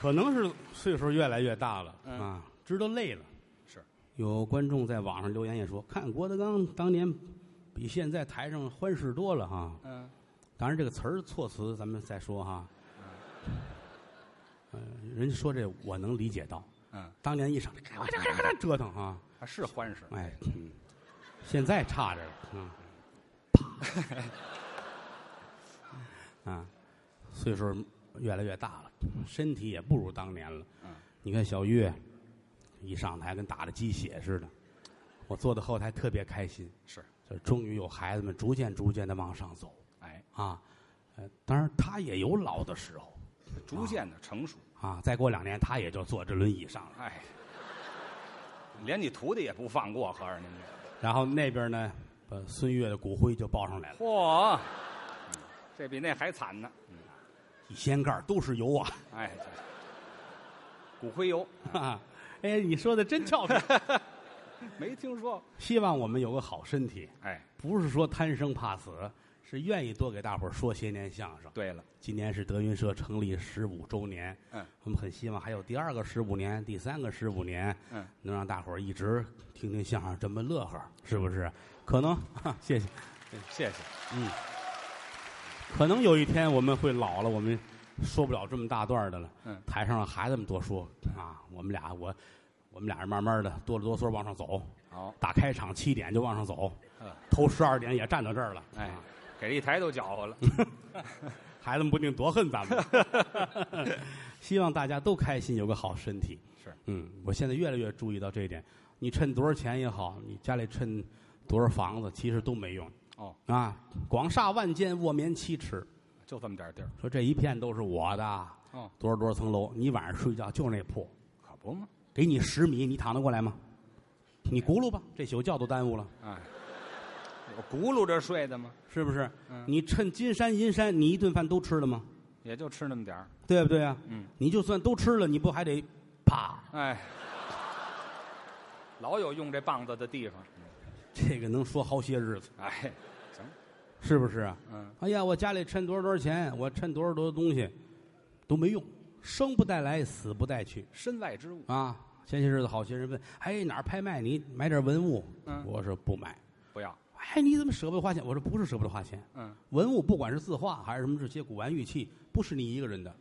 可能是岁数越来越大了、嗯。啊，知道累了。是，有观众在网上留言也说，看郭德纲当年比现在台上欢实多了哈。嗯，当然，这个词儿措辞咱们再说哈。嗯、人家说这我能理解到，嗯，当年一上来咔嚓咔嚓折腾哈，还是欢实。哎，嗯，现在差着了，嗯，啪，啊，岁数越来越大了，身体也不如当年了。嗯，你看小岳一上台跟打了鸡血似的，我坐在后台特别开心，是，就终于有孩子们逐渐逐渐的往上走哎，啊。呃，当然他也有老的时候逐渐的成熟。啊，再过两年他也就坐这轮椅上了。哎，连你徒弟也不放过，合着您这然后那边呢，把孙越的骨灰就抱上来了，嚯，嗯这比那还惨呢。一掀盖儿都是油啊！哎，骨灰油哈哈，哎，你说的真俏皮。没听说。希望我们有个好身体，哎，不是说贪生怕死，是愿意多给大伙儿说些年相声。对了，今年是德云社成立十五周年，嗯，我们很希望还有第二个十五年、第三个十五年，嗯，能让大伙儿一直听听相声这么乐呵，是不是？可能，谢谢，谢谢。嗯，可能有一天我们会老了，我们说不了这么大段的了。嗯台上让孩子们多说啊，我们俩我我们俩人慢慢的哆里哆嗦往上走，好，打开场七点就往上走，嗯头十二点也站到这儿了。哎啊，给一台都搅和了。孩子们不定多恨咱们。希望大家都开心，有个好身体。是，嗯，我现在越来越注意到这一点。你趁多少钱也好，你家里趁多少房子，其实都没用哦，啊。广厦万间，卧眠七尺。就这么点地儿。说这一片都是我的，哦，多少多少层楼，你晚上睡觉就那铺，可不嘛。给你十米，你躺得过来吗？你轱辘吧，这宿觉都耽误了，哎，我轱辘着睡的吗？是不是？嗯你趁金山银山，你一顿饭都吃了吗？也就吃那么点儿。对不对啊？嗯，你就算都吃了，你不还得啪？哎，老有用这棒子的地方。这个能说好些日子，哎，行，是不是啊？嗯，哎呀，我家里趁多少多少钱，我趁多少多少东西，都没用，生不带来，死不带去身外之物。啊！前些日子好些人问，哎，哪儿拍卖？你买点文物？嗯我说不买。不要。哎，你怎么舍不得花钱？我说不是舍不得花钱，嗯，文物不管是字画还是什么这些古玩玉器，不是你一个人的，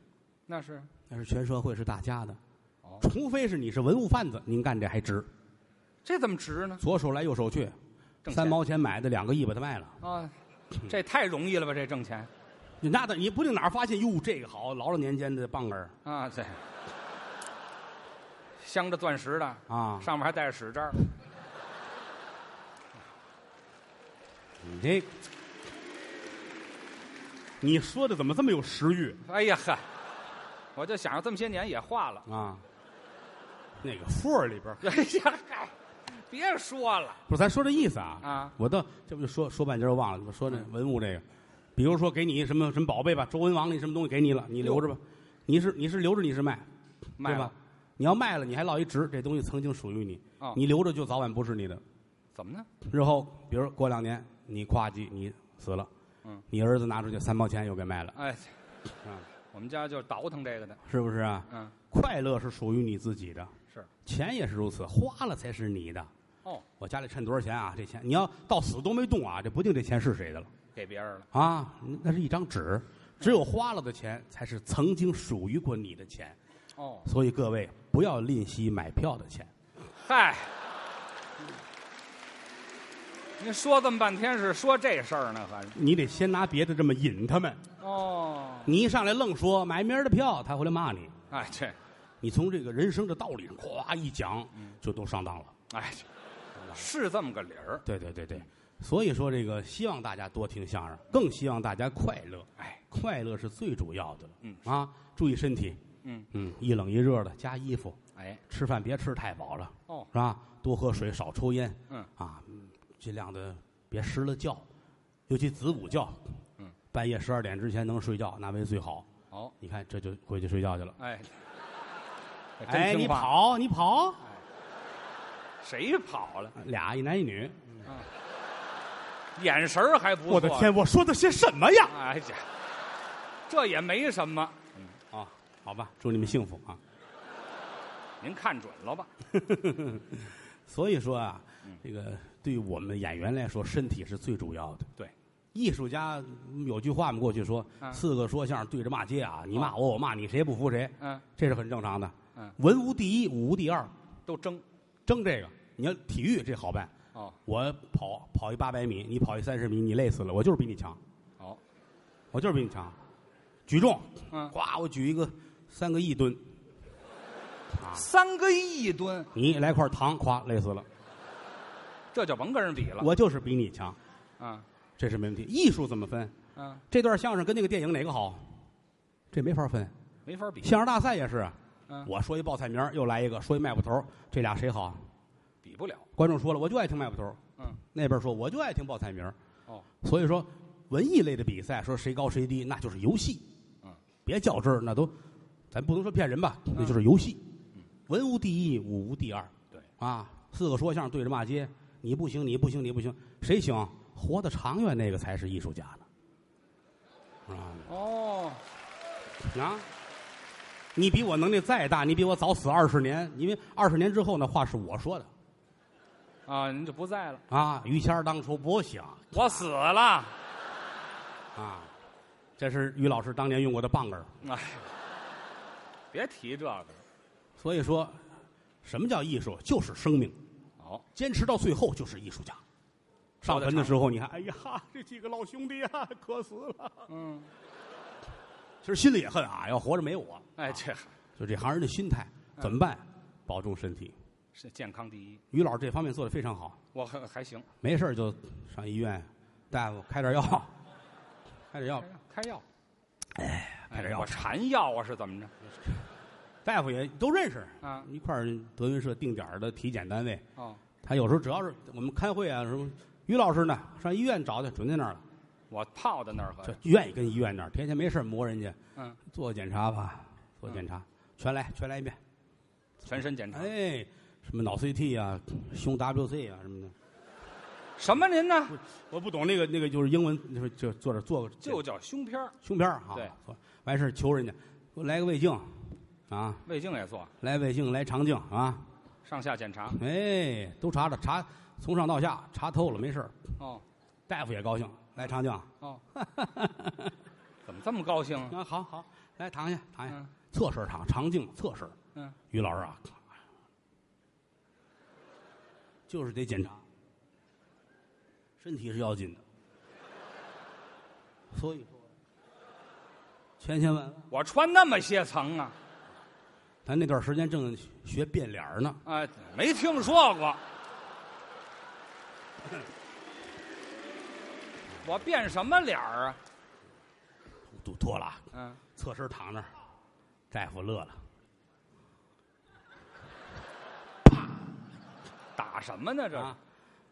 那是。那是全社会是大家的。哦，除非是你是文物贩子，您干这还值。这怎么值呢？左手来右手去，挣钱三毛钱买的两个亿把它卖了。啊，这太容易了吧？这挣钱你那的你不定哪儿发现哟，这个好，老老年间的棒儿啊，这镶着钻石的，啊！上面还带着使章。你这，你说的怎么这么有食欲哎呀呵，我就想着这么些年也化了。啊？那个缝儿里边儿，哎呀嗨，别说了不是咱说这意思啊？啊！我倒这不就说说半截儿忘了，我说那文物这个，比如说给你什么什么宝贝吧，周文王那什么东西给你了，你留着吧。你是你是留着你是卖，对吧卖了？你要卖了，你还落一值，这东西曾经属于你，哦你留着就早晚不是你的。怎么呢？日后，比如过两年你夸叽你死了，嗯，你儿子拿出去三毛钱又给卖了，哎，啊，我们家就倒腾这个的。是不是啊？嗯，快乐是属于你自己的，是。钱也是如此，花了才是你的。哦，我家里趁多少钱啊？这钱你要到死都没动啊，这不定这钱是谁的了给别人了。啊！那是一张纸，只有花了的钱才是曾经属于过你的钱。哦，所以各位不要吝惜买票的钱。嗨，您说这么半天是说这事儿呢，还是？你得先拿别的这么引他们，哦，你一上来愣说买明儿的票，他回来骂你。哎，这，你从这个人生的道理上咵一讲，就都上当了。哎，是这么个理儿。对对对对，所以说这个希望大家多听相声，更希望大家快乐。哎，快乐是最主要的。嗯啊，注意身体。嗯嗯，一冷一热的加衣服，哎，吃饭别吃太饱了，哦，是吧？多喝水，少抽烟。嗯啊，嗯尽量的别失了觉，尤其子午觉。嗯，半夜十二点之前能睡觉，那为最好。哦，你看，这就回去睡觉去了。哎，哎，你跑，你跑，谁跑了？俩一男一女。眼神儿还不错。我的天，！我说的些什么呀？哎呀，这也没什么。啊，好吧，祝你们幸福啊！您看准了吧？所以说啊，嗯这个对于我们演员来说，身体是最主要的。对，艺术家嗯有句话嘛，过去说嗯四个说相声对着骂街啊，你骂我，我骂你，谁也不服谁，嗯，这是很正常的。嗯，文无第一，武无第二，都争争这个。你要体育这好办，哦我跑跑一八百米，你跑一三十米，你累死了，我就是比你强，哦，我就是比你强。举重，嗯，呱，我举一个三个亿吨，啊，三个亿吨，你来块糖，咵，累死了。这就甭跟人比了。我就是比你强，嗯这是没问题。艺术怎么分？嗯，这段相声跟那个电影哪个好？这没法分。没法比，相声大赛也是，嗯，我说一报菜名，又来一个说一卖布头，这俩谁好？比不了。观众说了，我就爱听卖布头儿嗯，那边说我就爱听报菜名儿哦，所以说，文艺类的比赛说谁高谁低，那就是游戏。嗯，别较真儿，那都，咱不能说骗人吧，那就是游戏。文无第一，武无第二。对啊，四个说相声对着骂街，你不行，你不行，你不行，谁行？活得长远那个才是艺术家呢。啊哦，啊！你比我能力再大，你比我早死二十年，因为二十年之后那话是我说的啊，您就不在了，啊。于谦儿当初不想我死了。啊，这是于老师当年用过的棒儿。哎，别提这个。所以说，什么叫艺术？就是生命，哦，坚持到最后就是艺术家。上坟的时候，你看，哎呀，这几个老兄弟啊，渴死了。嗯，其实心里也恨啊，要活着没我。哎，这就这行人的心态怎么办？保重身体。是健康第一。于老师这方面做的非常好，我还还行，没事儿就上医院，大夫开点药，开点药，开药，哎开点药哎我馋药啊，是怎么着？大夫也都认识，啊，一块儿德云社定点的体检单位。哦，他有时候只要是我们开会啊什么，于老师呢上医院找去，准在那儿了，我泡在那儿就。愿意跟医院那儿，天天没事儿磨人家，嗯，做检查吧，做检查，全来全来一遍。全身检查。哎，什么脑 CT 啊，胸 WC 啊什么的，什么您呢？我不懂那个那个就是英文，就是就坐这做个就叫胸片儿。胸片儿啊，对，完事儿求人家给我来个胃镜，啊，胃镜也做，来胃镜来肠镜啊，上下检查。哎，都查查查，从上到下查透了没事儿。哦。大夫也高兴，来肠镜。哦，怎么这么高兴啊？啊，好好来躺下躺下，嗯。侧身躺，肠镜侧身。嗯，于老师啊，就是得检查，身体是要紧的，所以说千千万万，我穿那么些层啊？咱那段时间正学变脸儿呢，哎，没听说过。我变什么脸儿啊？都脱了啊，嗯，侧身躺那儿，大夫乐了，打什么呢？这啊，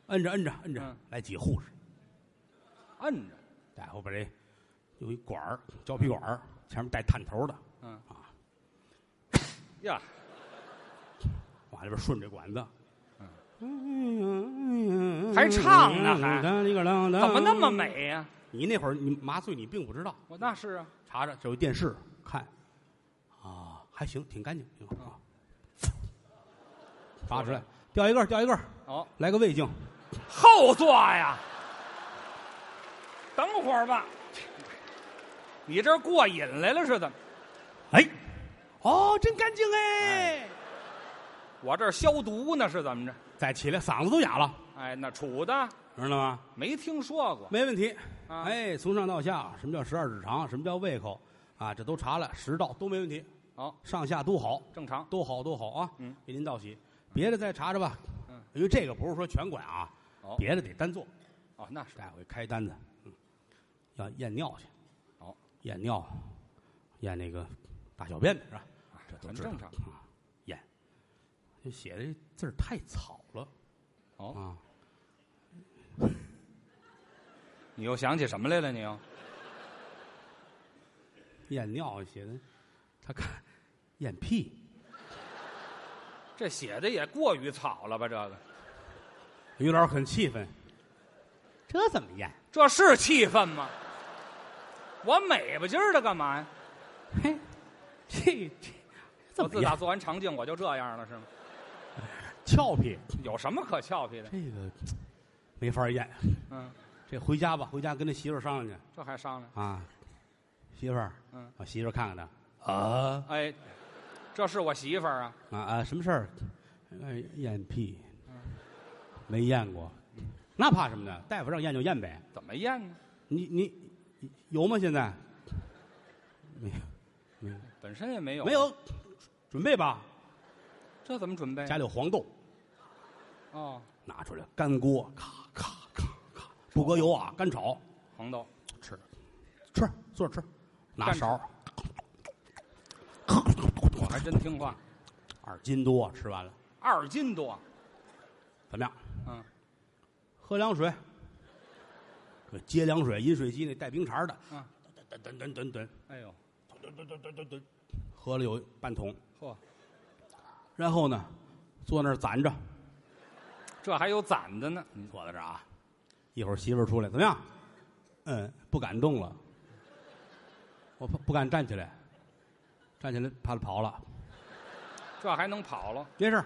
摁着摁着摁着嗯，来几护士，摁着。大夫把这有一管儿胶皮管儿，前面带探头的，嗯啊，呀，往里边顺着管子，嗯还唱呢还怎怎么那么？美呀、你那会儿你麻醉你并不知道，我那是啊，查查这有电视看，啊，还行，挺干净，挺好啊。拔出来，掉一个儿，掉一个好，哦，来个胃镜，后座呀。等会儿吧，你这过瘾来了是怎么？哎，哦，真干净哎！我这消毒呢是怎么着？再起来嗓子都哑了，哎，那杵的知道吗？没听说过。没问题。啊哎，从上到下，什么叫十二指肠？什么叫胃口？啊，这都查了，食道都没问题，哦，上下都好，正常。都好，都好啊。嗯，给您道喜。别的再查查吧。嗯，因为这个不是说全管啊，哦别的得单做。哦，那是大夫给开单子，嗯，要验尿去。哦，验尿，验那个大小便的是吧？这都知道很正常。啊。验，这写的字儿太草了哦，啊。你又想起什么来了？你又验尿写的，他看验屁，这写的也过于草了吧？这个于老师很气愤。这怎么验？这是气愤吗？我美吧唧儿的干嘛呀？嘿，这这怎么样我自打做完肠镜我就这样了是吗？俏皮，有什么可俏皮的？这个没法验。嗯，这回家吧，回家跟他媳妇儿商量去这还商量？啊。媳妇儿，嗯，我媳妇儿看看他啊哎，这是我媳妇儿啊。啊啊，什么事儿？哎，验屁，嗯没验过，那怕什么呢？大夫让验就验呗。怎么验呢？你你有吗？现在没有，没有，本身也没有。没。有，准备吧。这怎么准备？家里有黄豆，哦，拿出来干锅，咔咔咔咔，不搁油啊，干炒，黄豆。吃，吃，坐着吃，拿干勺，我还真听话。二斤多，吃完了，二斤多。怎么样？嗯，喝凉水，这接凉水，饮水机那带冰碴的，嗯，噔噔噔噔噔哎呦，噔噔噔噔噔噔，喝了有半桶，嚯，然后呢，坐那儿攒着，这还有攒的呢。你坐在这儿啊，一会儿媳妇儿出来，怎么样？嗯，不敢动了，我不不敢站起来，站起来怕他跑了，这还能跑了？没事儿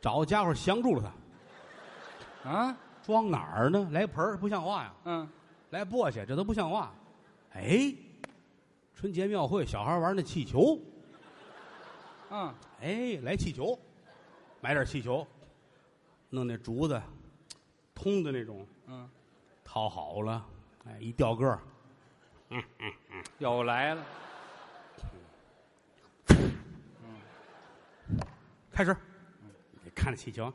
找个家伙降住了他，啊？装哪儿呢？来盆儿不像话呀，嗯，来簸箕这都不像话，哎，春节庙会小孩玩那气球，嗯，哎，来气球，买点气球，弄那竹子，通的那种，嗯，套好了，哎，一吊个儿，又来了。开始，你看着气球，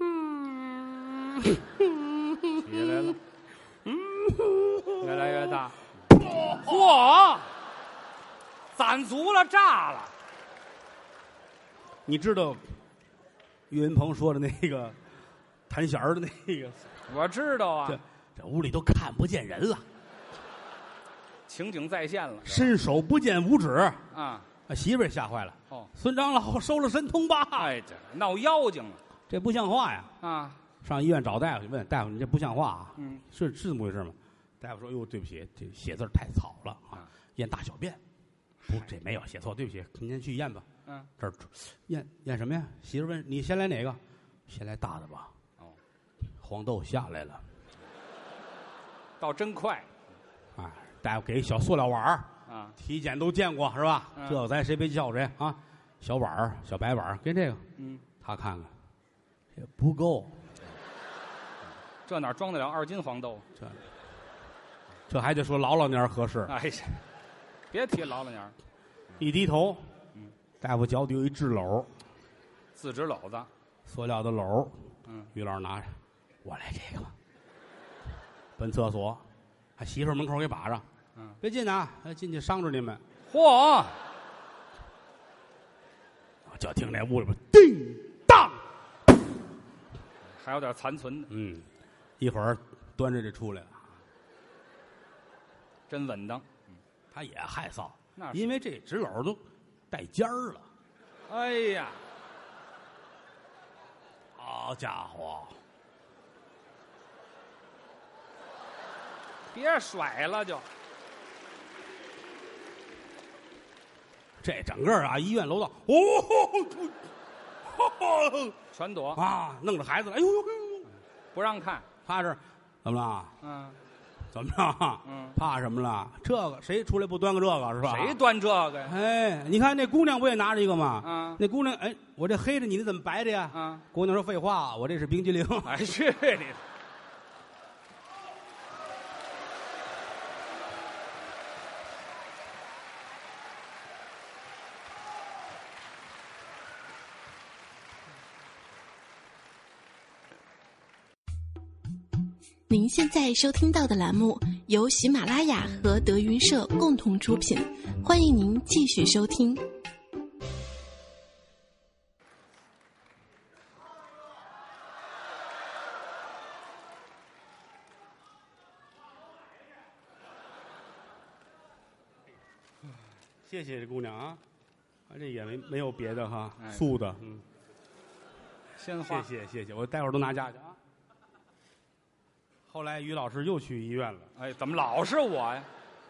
嗯。起来了，嗯。越来越大。嚯，攒足了，炸了。你知道岳云鹏说的那个弹弦儿的那个，我知道啊。这，这屋里都看不见人了，情景再现了。伸手不见五指，啊，啊媳妇儿也吓坏了。哦，孙长老收了神通吧？哎，这闹妖精了这不像话呀！啊。上医院找大夫去问大夫：“你这不像话啊！嗯，是是这么回事吗？”大夫说：“哟，对不起，这写字儿太草了啊啊，验大小便。不，这没有写错，对不起，您先去验吧。嗯，这儿验验什么呀？媳妇问：“你先来哪个？先来大的吧。”哦，黄豆下来了倒真快啊！大夫给一小塑料碗儿，啊。体检都见过是吧？嗯这个咱谁别叫谁啊？小碗儿，小白碗儿，跟这个嗯，他看看，也不够。这哪装得了二斤黄豆？这这还得说老老年儿合适。哎呀，别提老老娘儿，一低头，嗯大夫脚底有一纸篓，自纸篓子。塑料的篓，嗯，于老师拿着，我来这个，奔厕所，还媳妇儿门口给把上，嗯，别进啊，哎进去伤着你们。嚯，就听那屋里边叮当，还有点残存的，嗯，一会儿端着这出来了，真稳当。他也害臊，那因为这纸篓都带尖儿了。哎呀，好家伙，别甩了就。这整个啊，医院楼道，哦，全躲，啊，弄着孩子了，哎呦呦呦呦，不让看。他是怎么了？嗯，怎么着？嗯怕什么了？这个谁出来不端个这个是吧？谁？端这个呀？哎，你看那姑娘不也拿着一个吗？啊那姑娘，哎，我这黑着，你这怎么白的呀？啊！姑娘说废话，我这是冰激凌。哎，去你您现在收听到的栏目由喜马拉雅和德云社共同出品，欢迎您继续收听。谢谢这姑娘啊，啊，这也没没有别的哈，哎素的，嗯，鲜花谢。谢谢谢，我待会儿都拿家去啊。后来于老师又去医院了，哎，怎么老是我呀？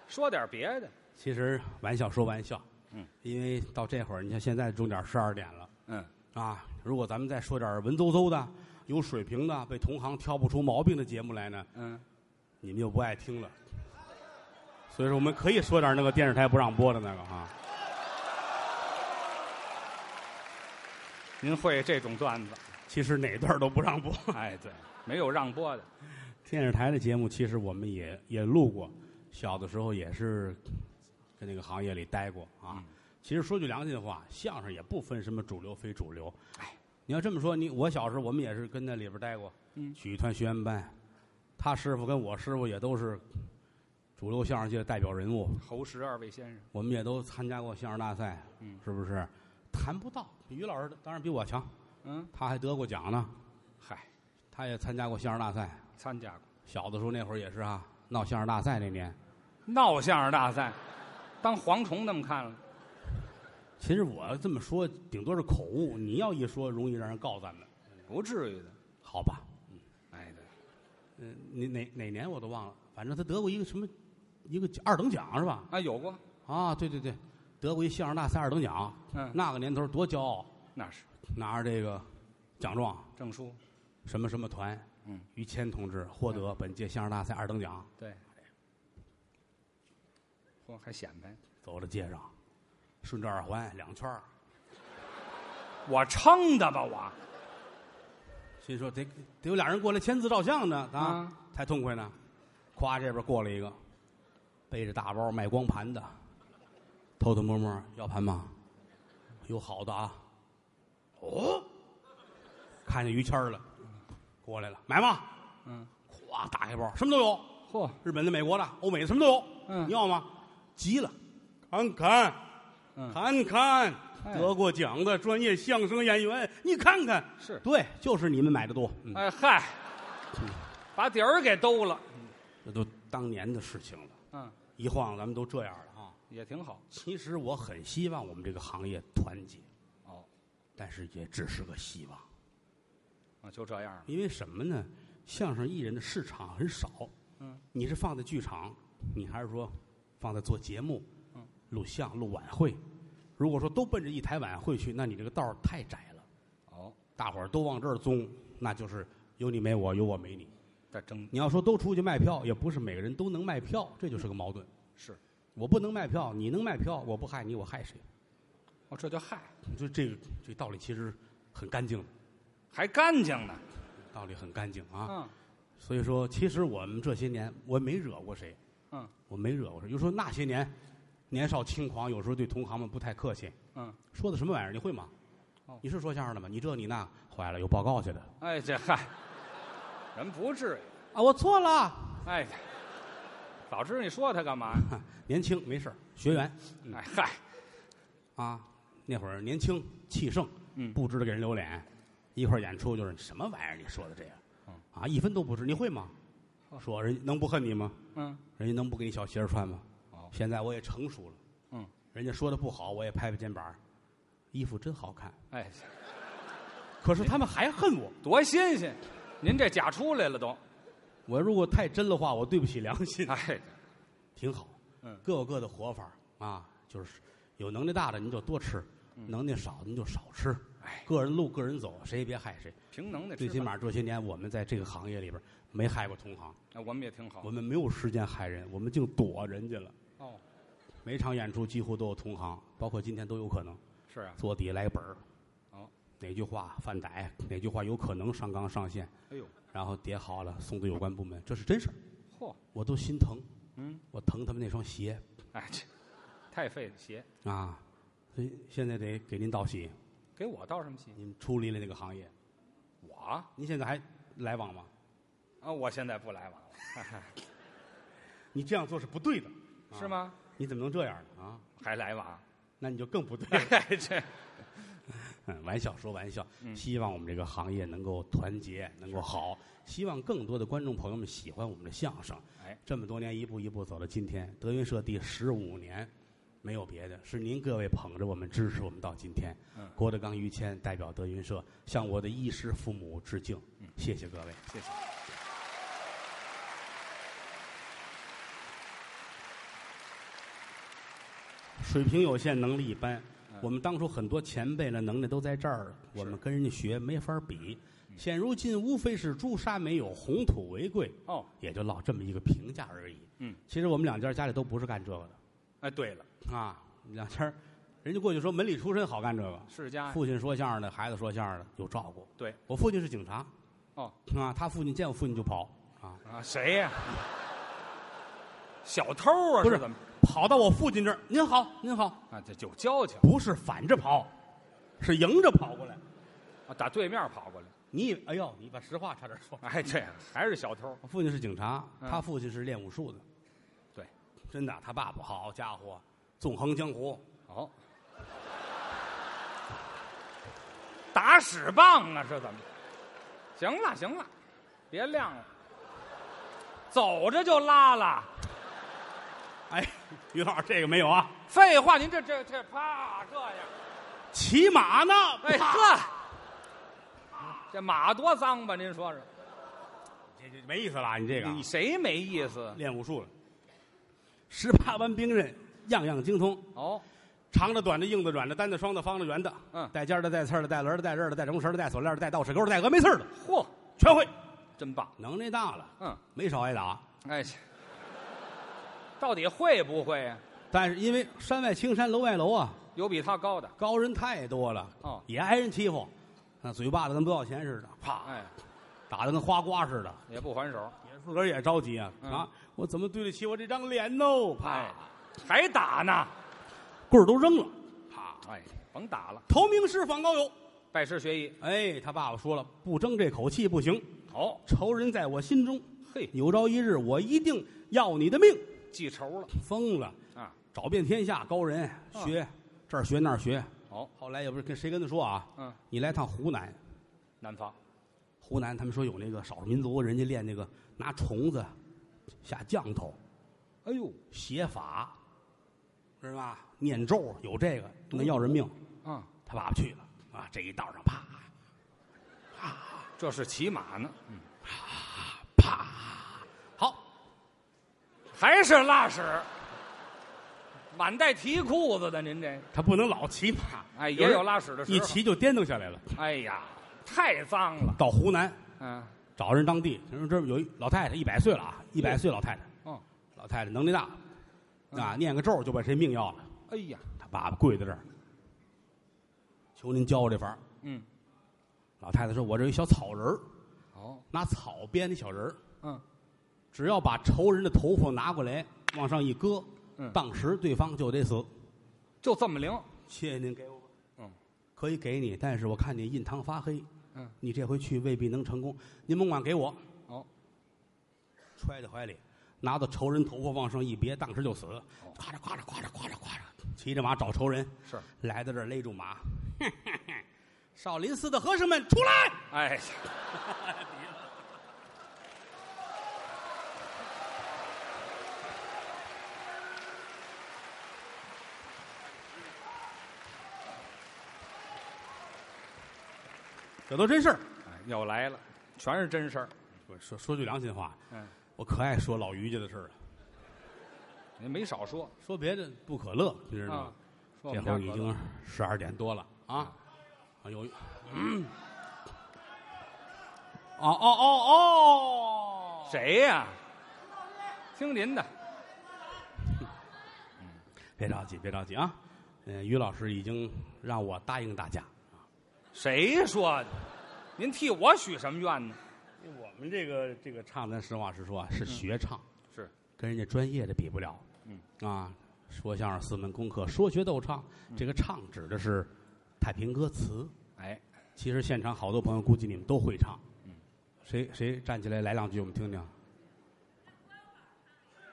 说点别的。其实玩笑说玩笑，嗯，因为到这会儿，你看现在钟点十二点了嗯，啊，如果咱们再说点文绉绉的、有水平的、被同行挑不出毛病的节目来呢，嗯，你们又不爱听了。所以说，我们可以说点那个电视台不让播的那个哈。您会这种段子？其实哪段都不让播。哎，对，没有让播的。电视台的节目，其实我们也也录过，小的时候也是跟那个行业里待过啊。嗯其实说句良心话，相声也不分什么主流非主流。哎，你要这么说，你我小时候我们也是跟那里边待过，嗯曲艺团学员班，他师傅跟我师傅也都是主流相声界的代表人物，侯石二位先生，我们也都参加过相声大赛，嗯是不是？谈不到，于老师当然比我强，嗯，他还得过奖呢，嗨，他也参加过相声大赛。参加过。小的时候那会儿也是啊，闹相声大赛那年，闹相声大赛，当蝗虫那么看了。其实我这么说顶多是口误，你要一说容易让人告咱们，不至于的。好吧？嗯。哎，对，嗯，哪哪哪年我都忘了，反正他得过一个什么一个二等奖是吧？啊，有过，啊，对对对，得过一相声大赛二等奖，嗯，那个年头多骄傲，那是。拿着这个奖状，证书，什么什么团，嗯，于谦同志获得本届相声大赛二等奖，对。嚯，还显摆，走到街上，顺着二环两圈儿我撑的吧我。心说得得有俩人过来签字照相呢啊，啊才痛快呢。夸，这边过来一个，背着大包卖光盘的，偷偷摸摸要盘吗？有好的啊。哦，看见于谦了，过来了，买吗？嗯，咵，打开包，什么都有，嚯，日本的、美国的、欧美的什么都有。嗯。你要吗？急了，看看，嗯。看看，哎。得过奖的专业相声演员，你看看，是。对，就是你们买的多。嗯。哎嗨，把底儿给兜了。这都当年的事情了，嗯，一晃咱们都这样了啊。也挺好。其实我很希望我们这个行业团结，哦，但是也只是个希望，啊，就这样。因为什么呢？相声艺人的市场很少，嗯，你是放在剧场，你还是说放在做节目，嗯，录像、录晚会。如果说都奔着一台晚会去，那你这个道儿太窄了，哦，大伙儿都往这儿综，那就是有你没我，有我没你。在争你要说都出去卖票，也不是每个人都能卖票，这就是个矛盾。是。我不能卖票，你能卖票，我不害你，我害谁？哦，这叫害，你说这个这道理其实很干净的，还干净呢。道理很干净啊。嗯所以说，其实我们这些年我没惹过谁，嗯我没惹过谁。就说那些年年少轻狂，有时候对同行们不太客气，嗯，说的什么玩意儿？你会吗？哦你是说相声的吗？你这你那，坏了，有报告去的哎，这嗨，人不至于。啊！我错了，哎，早知道你说他干嘛？年轻没事儿学员哎嗨，啊，那会儿年轻气盛，嗯不知道给人留脸，一块儿演出就是什么玩意儿？你说的这样，嗯啊，一分都不值，你会吗？哦说人能不恨你吗？嗯人家能不给你小鞋儿穿吗？哦现在我也成熟了，嗯，人家说的不好，我也拍拍肩膀，衣服真好看。哎，可是他们还恨我，多新鲜！您这假出来了都。我如果太真的话，我对不起良心。哎，挺好，嗯各有各的活法啊，就是有能力大的您就多吃，能力少的您就少吃。个人路个人走，谁也别害谁。凭能耐。最起码这些年我们在这个行业里边没害过同行，哎，我们也挺好。我们没有时间害人，我们净躲人家了。哦，每场演出几乎都有同行，包括今天都有可能。是啊。坐底下来本儿，哦，哪句话犯歹，哪句话有可能上纲上线，哎呦，然后叠好了送到有关部门，这是真事儿，嚯，我都心疼，嗯，我疼他们那双鞋。哎，这太费了鞋，啊，所以现在得给您道喜，给我道什么戏？你们出离了那个行业，我您现在还来往吗？啊，我现在不来往了，你这样做是不对的，啊是？吗？你怎么能这样呢？啊，还来往？那你就更不对了。哎，这嗯，玩笑说玩笑，嗯希望我们这个行业能够团结，能够好，希望更多的观众朋友们喜欢我们的相声。哎，这么多年一步一步走到今天，德云社第十五年，没有别的，是您各位捧着我们，支持我们到今天。嗯郭德纲、于谦代表德云社向我的衣食父母致敬，谢谢各位。谢谢。水平有限，能力一般。嗯我们当初很多前辈呢，能力都在这儿，我们跟人家学没法比。现如今无非是朱砂没有，红土为贵，哦，也就落这么一个评价而已。嗯，其实我们两家家里都不是干这个的哎，对了，啊，两家儿人家过去说门里出身好干这个，世家父亲说相声的，孩子说相声的有照顾。对，我父亲是警察哦啊，他父亲见我父亲就跑啊，啊，谁呀？小偷啊？不是怎么？跑到我父亲这儿，您好，您好，啊，这有交情不是反着跑，是迎着跑过来。啊，打对面跑过来。你以为哎呦，你把实话差点说。哎，这还是小偷。我父亲是警察，嗯他父亲是练武术的。对，真的，他爸爸好家伙，纵横江湖。哦，打屎棒啊，是怎么？行了行了，别亮了，走着就拉了。哎，于老师这个没有啊？废话，您这这这啪这样，骑马呢？哎呵，这马多脏吧？您说说，这这没意思了，你这个你谁没意思？练武术了，十八般兵刃，样样精通。哦，长的、短的、硬的、软的、单的、双的、方的、圆的，嗯带尖儿的、带刺儿的、带轮儿的、带刃儿的、带绒绳儿的、带锁链儿的、带倒齿钩儿的、带峨眉刺儿的，嚯，全会。真棒。能耐大了，嗯，没少挨打。哎，到底会不会呀、但是因为山外青山楼外楼啊，有比他高的。高人太多了，哦也挨人欺负，那嘴巴子跟不要钱似的，啪，哎，打的跟花瓜似的，也不还手。也自个儿也着急啊、嗯啊！我怎么对得起我这张脸呢？啪，哎，还打呢？棍儿都扔了，啪，哎，甭打了，投名师访高友。拜师学艺。哎，他爸爸说了，不争这口气不行，哦，仇人在我心中，嘿，有朝一日我一定要你的命。记仇了疯了，啊！找遍天下高人学，这儿学那儿学。哦，后来也不是跟谁跟他说啊，嗯，你来趟湖南，南方湖南他们说有那个少数民族，人家练那个拿虫子下降头，哎呦，写法，知道吧？念咒有这个能要人命。嗯，他爸爸去了啊，这一道上啪这是骑马呢，嗯，啪，好，还是拉屎，满带提裤子的，您这，他不能老骑马，哎，也有拉屎的时候。一，骑就颠倒下来了。哎呀，太脏了。到湖南嗯，找人当地，人说这有一老太太，一百岁了啊，一百岁老太太，嗯，老太太能力大，啊，念个咒就把谁命要了。哎呀，他爸爸跪在这儿，求您教我这法儿。嗯，老太太说：“我这有一小草人儿，哦，拿草编的小人儿，嗯，只要把仇人的头发拿过来，往上一搁，嗯。当时对方就得死。就这么灵。谢谢您给我吧，嗯，可以给你，但是我看你印堂发黑，嗯，你这回去未必能成功。您甭管给我，哦，揣在怀里，拿到仇人头发往上一别，当时就死。咵嚓夸嚓夸嚓夸嚓夸嚓，骑着马找仇人，是，来到这儿勒住马，少林寺的和尚们出来！哎，这都真事儿。哎又来了，全是真事儿。我说说句良心话，嗯，我可爱说老于家的事儿了。您没少说说别的不可乐，你知道吗这会儿已经十二点多了啊！啊有，嗯，哦哦哦哦，谁呀？听您的。别着急，别着急啊！嗯，于老师已经让我答应大家，谁说的？您替我许什么愿呢？我们这个这个唱，咱实话实说啊，是学唱，是，跟人家专业的比不了。嗯啊，说相声四门功课，说学逗唱，这个唱指的是太平歌词。哎，其实现场好多朋友估计你们都会唱。嗯谁谁站起来来两句，我们听听。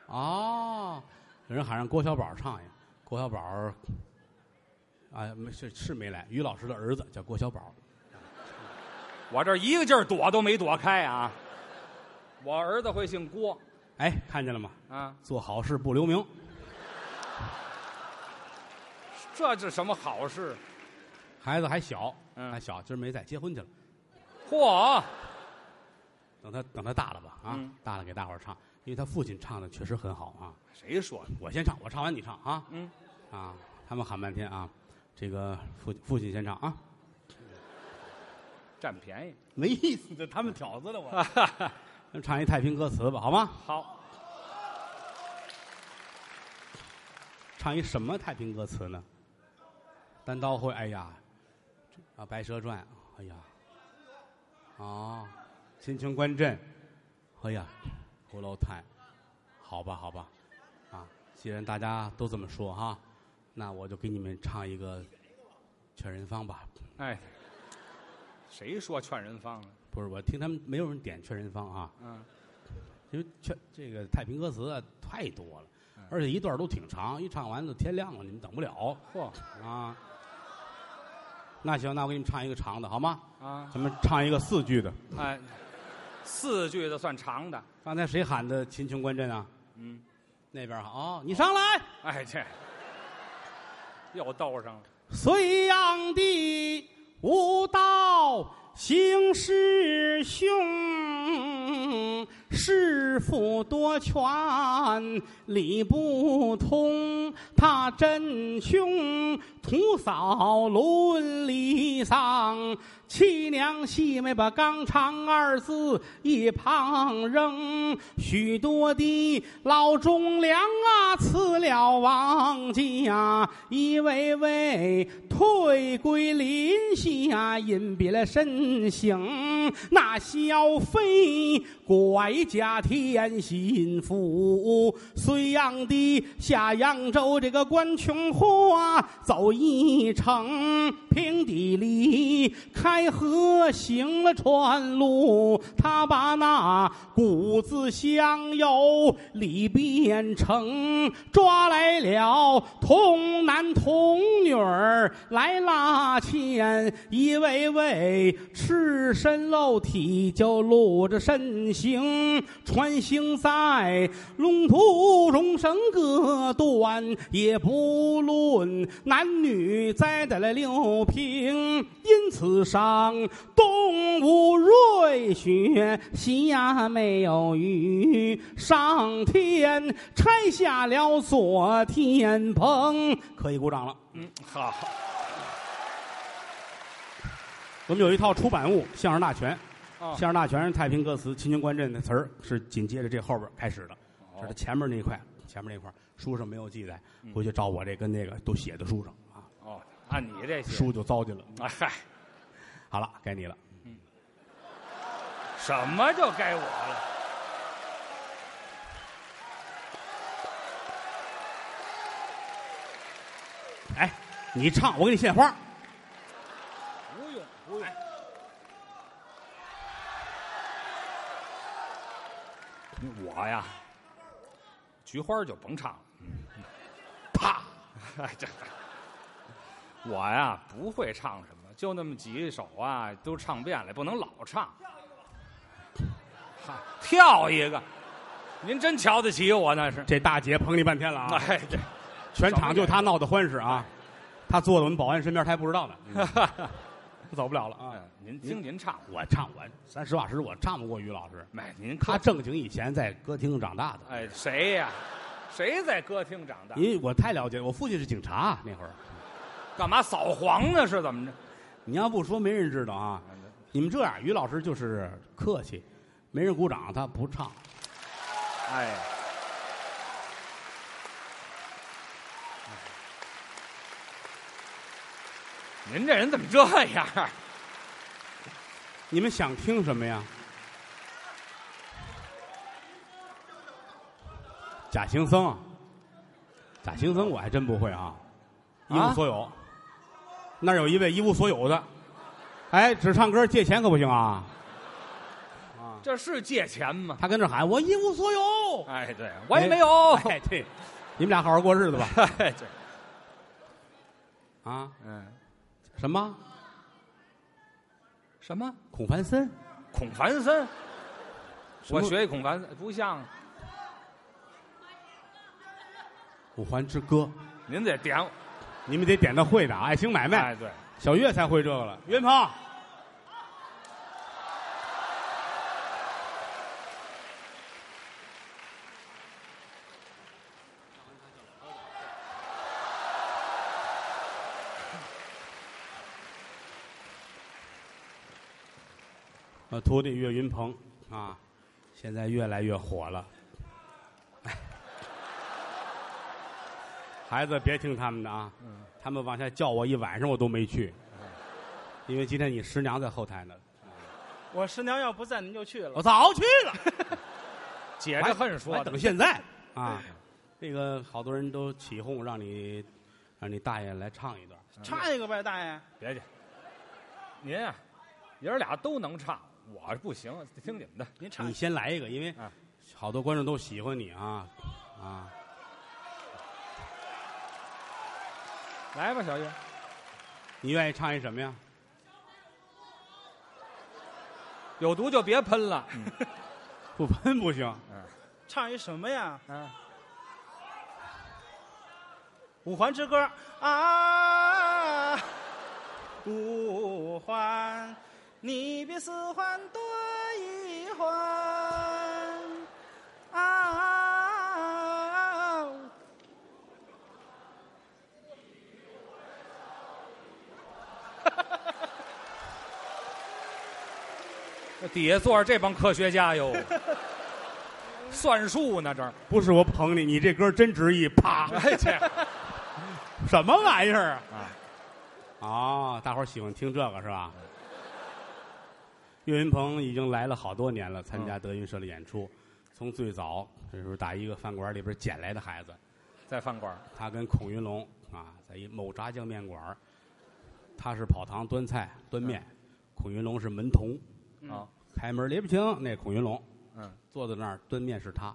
哦，有人喊让郭小宝唱呀，郭小宝儿，啊，没是是没来，于老师的儿子叫郭小宝。我这一个劲儿躲都没躲开啊！我儿子会姓郭哎，看见了吗？啊，做好事不留名，这是什么好事？孩子还小，嗯还小，今儿没在，结婚去了。嚯，等他等他大了吧啊，嗯大了给大伙儿唱，因为他父亲唱的确实很好啊。谁说的？我先唱，我唱完你唱啊。嗯，啊，他们喊半天啊，这个父父亲先唱啊，占便宜。没意思，这他们挑子了我。唱一太平歌词吧，好吗？好，唱一什么太平歌词呢？单刀会，哎呀，啊，《白蛇传》，哎呀，啊，秦琼观阵，哎呀，葫芦叹，好吧，好吧，啊，既然大家都这么说哈，那我就给你们唱一个劝人方吧。哎，谁说劝人方了？不是，我听他们没有人点劝人方啊，嗯，因为劝这个太平歌词啊太多了嗯，而且一段都挺长，一唱完就天亮了，你们等不了嚯啊。那行，那我给你们唱一个长的，好吗？啊，咱们唱一个四句的。哎，四句的算长的。刚才谁喊的“秦琼观阵”啊？嗯，那边好，哦，你上来。哎，这又道上了。隋炀帝无道行师兄，师傅多权理不通。他真凶屠嫂伦理丧，七娘细妹把纲常二字一旁扔。许多的老忠良啊，辞了王家，一位位退归林下，隐别了身形。那小妃拐嫁天心腹，隋炀帝下扬州，这个关琼花走一程，平地里开河行了船路，他把那谷子香油里变成，抓来了童男童女儿来拉纤，一位位赤身露体就露着身形，穿行在龙途中绳各断，也不论男女栽在了六平，因此上东吴瑞雪，西呀没有雨，上天拆下了左天棚，可以鼓掌了。嗯，好，我们有一套出版物《相声大全》，哦相声大全》是太平歌词《秦琼观阵》的词儿是紧接着这后边开始的，哦。这是前面那一块，前面那块书上没有记载，嗯。回去找我这跟那个都写在书上按你这写，书就糟践了。哎嗨，好了，该你了。什么就该我了？哎，你唱，我给你献花。不用不用，我呀，菊花就甭唱了。啪！哎，这我呀不会唱什么，就那么几首啊，都唱遍了，不能老唱。哈，跳一个，您真瞧得起我那是？这大姐捧你半天了啊！哎，这全场就她闹得欢实啊！她坐在我们保安身边，她还不知道呢，嗯走不了了啊！嗯您听您唱，我唱我，咱实话实说，我唱不过于老师。哎，您他客正经以前在歌厅长大的，哎谁呀？谁在歌厅长大？因为我太了解，我父亲是警察那会儿。干嘛扫黄呢？是怎么着？你要不说，没人知道啊。你们这样，于老师就是客气，没人鼓掌，他不唱。哎，您这人怎么这样？你们想听什么呀？假行僧啊，假行僧我还真不会啊，一无啊所有。那儿有一位一无所有的，哎，只唱歌借钱可不行啊！啊，这是借钱吗？他跟这喊我一无所有，哎，对我也没有。哎，对，你们俩好好过日子吧。哎，对，啊，嗯，什么？什么？孔繁森？孔繁森？我学一孔繁森不像，五环之歌，您得点我。你们得点到会的，爱情买卖。哎，对，小岳才会这个了。岳云鹏，我徒弟岳云鹏啊，现在越来越火了。孩子别听他们的啊，他们往下叫我一晚上我都没去，因为今天你师娘在后台呢。我师娘要不在，您就去了。我早去了，姐这恨说等，现在啊。那个好多人都起哄让你让你大爷来唱一段，唱一个呗，大爷。别介，您啊，爷儿俩都能唱，我不行，听你们的。你您唱你先来一个，因为啊好多观众都喜欢你啊啊。来吧，小月，你愿意唱一什么呀？有毒就别喷了。不喷不行。唱一什么呀？嗯，五环之歌啊，五环，你比四环多一环啊。这底下坐着这帮科学家哟，算数呢这儿。不是我捧你，你这歌真值一，啪！哎切，什么玩意儿啊？啊，哦，大伙儿喜欢听这个是吧？岳云鹏已经来了好多年了，参加德云社的演出。从最早这时候打一个饭馆里边捡来的孩子，在饭馆他跟孔云龙啊，在一某炸酱面馆儿他是跑堂端菜端面，孔云龙是门童，啊，开门李不清，那孔云龙嗯，坐在那儿端面是他，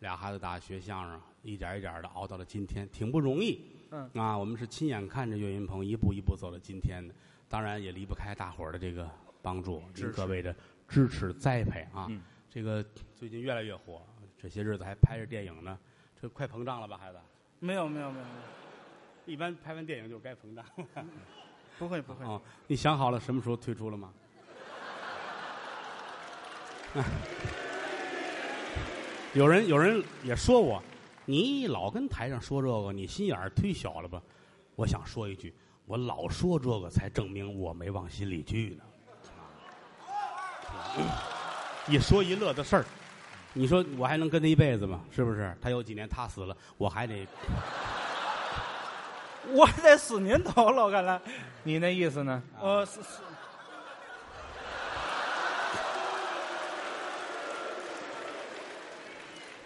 俩孩子打学相声，一点一点的熬到了今天，挺不容易。嗯。啊，我们是亲眼看着岳云鹏一步一步走到今天的，当然也离不开大伙儿的这个帮助，您各位的支持栽培啊。嗯。这个最近越来越火，这些日子还拍着电影呢，这快膨胀了吧，孩子？没有没有没有，没有。一般拍完电影就该膨胀。不会不会。哦，你想好了什么时候退出了吗？有人有人也说我，你老跟台上说这个，你心眼儿忒小了吧？我想说一句，我老说这个，才证明我没往心里去呢。一说一乐的事儿，你说我还能跟他一辈子吗？是不是？他有几年他死了，我还得我得死您头了，我看来。你那意思呢？呃，是是。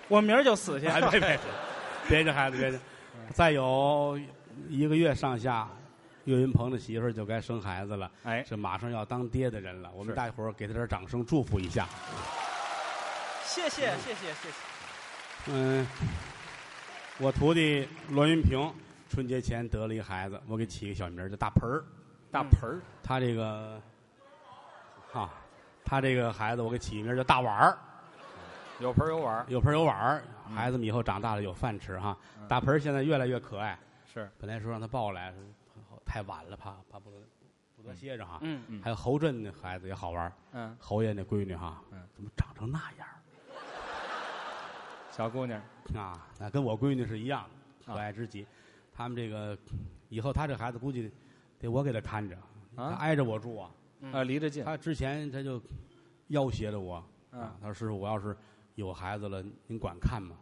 我明儿就死去。哎，别别别这孩子，别这。再有一个月上下，岳云鹏的媳妇儿就该生孩子了，哎，是马上要当爹的人了。我们大伙儿给他点掌声，祝福一下。谢谢谢谢谢谢。嗯，我徒弟罗云平春节前得了一个孩子，我给起个小名儿叫大盆儿。大盆儿，他这个，哈、他这个孩子我给起个名儿叫大碗儿。有盆儿有碗儿，有盆儿有碗孩子们以后长大了有饭吃哈。嗯大盆儿现在越来越可爱。是本来说让他抱来，太晚了，怕怕不得不得歇着哈。嗯，嗯还有侯震那孩子也好玩儿，嗯，侯爷那闺女哈，嗯怎么长成那样小姑娘，啊？那跟我闺女是一样的，啊可爱之极。他们这个以后他这孩子估计得我给他看着，他啊挨着我住啊。啊，离着近，他之前他就要挟着我。他说师傅，我要是有孩子了，您管看吗？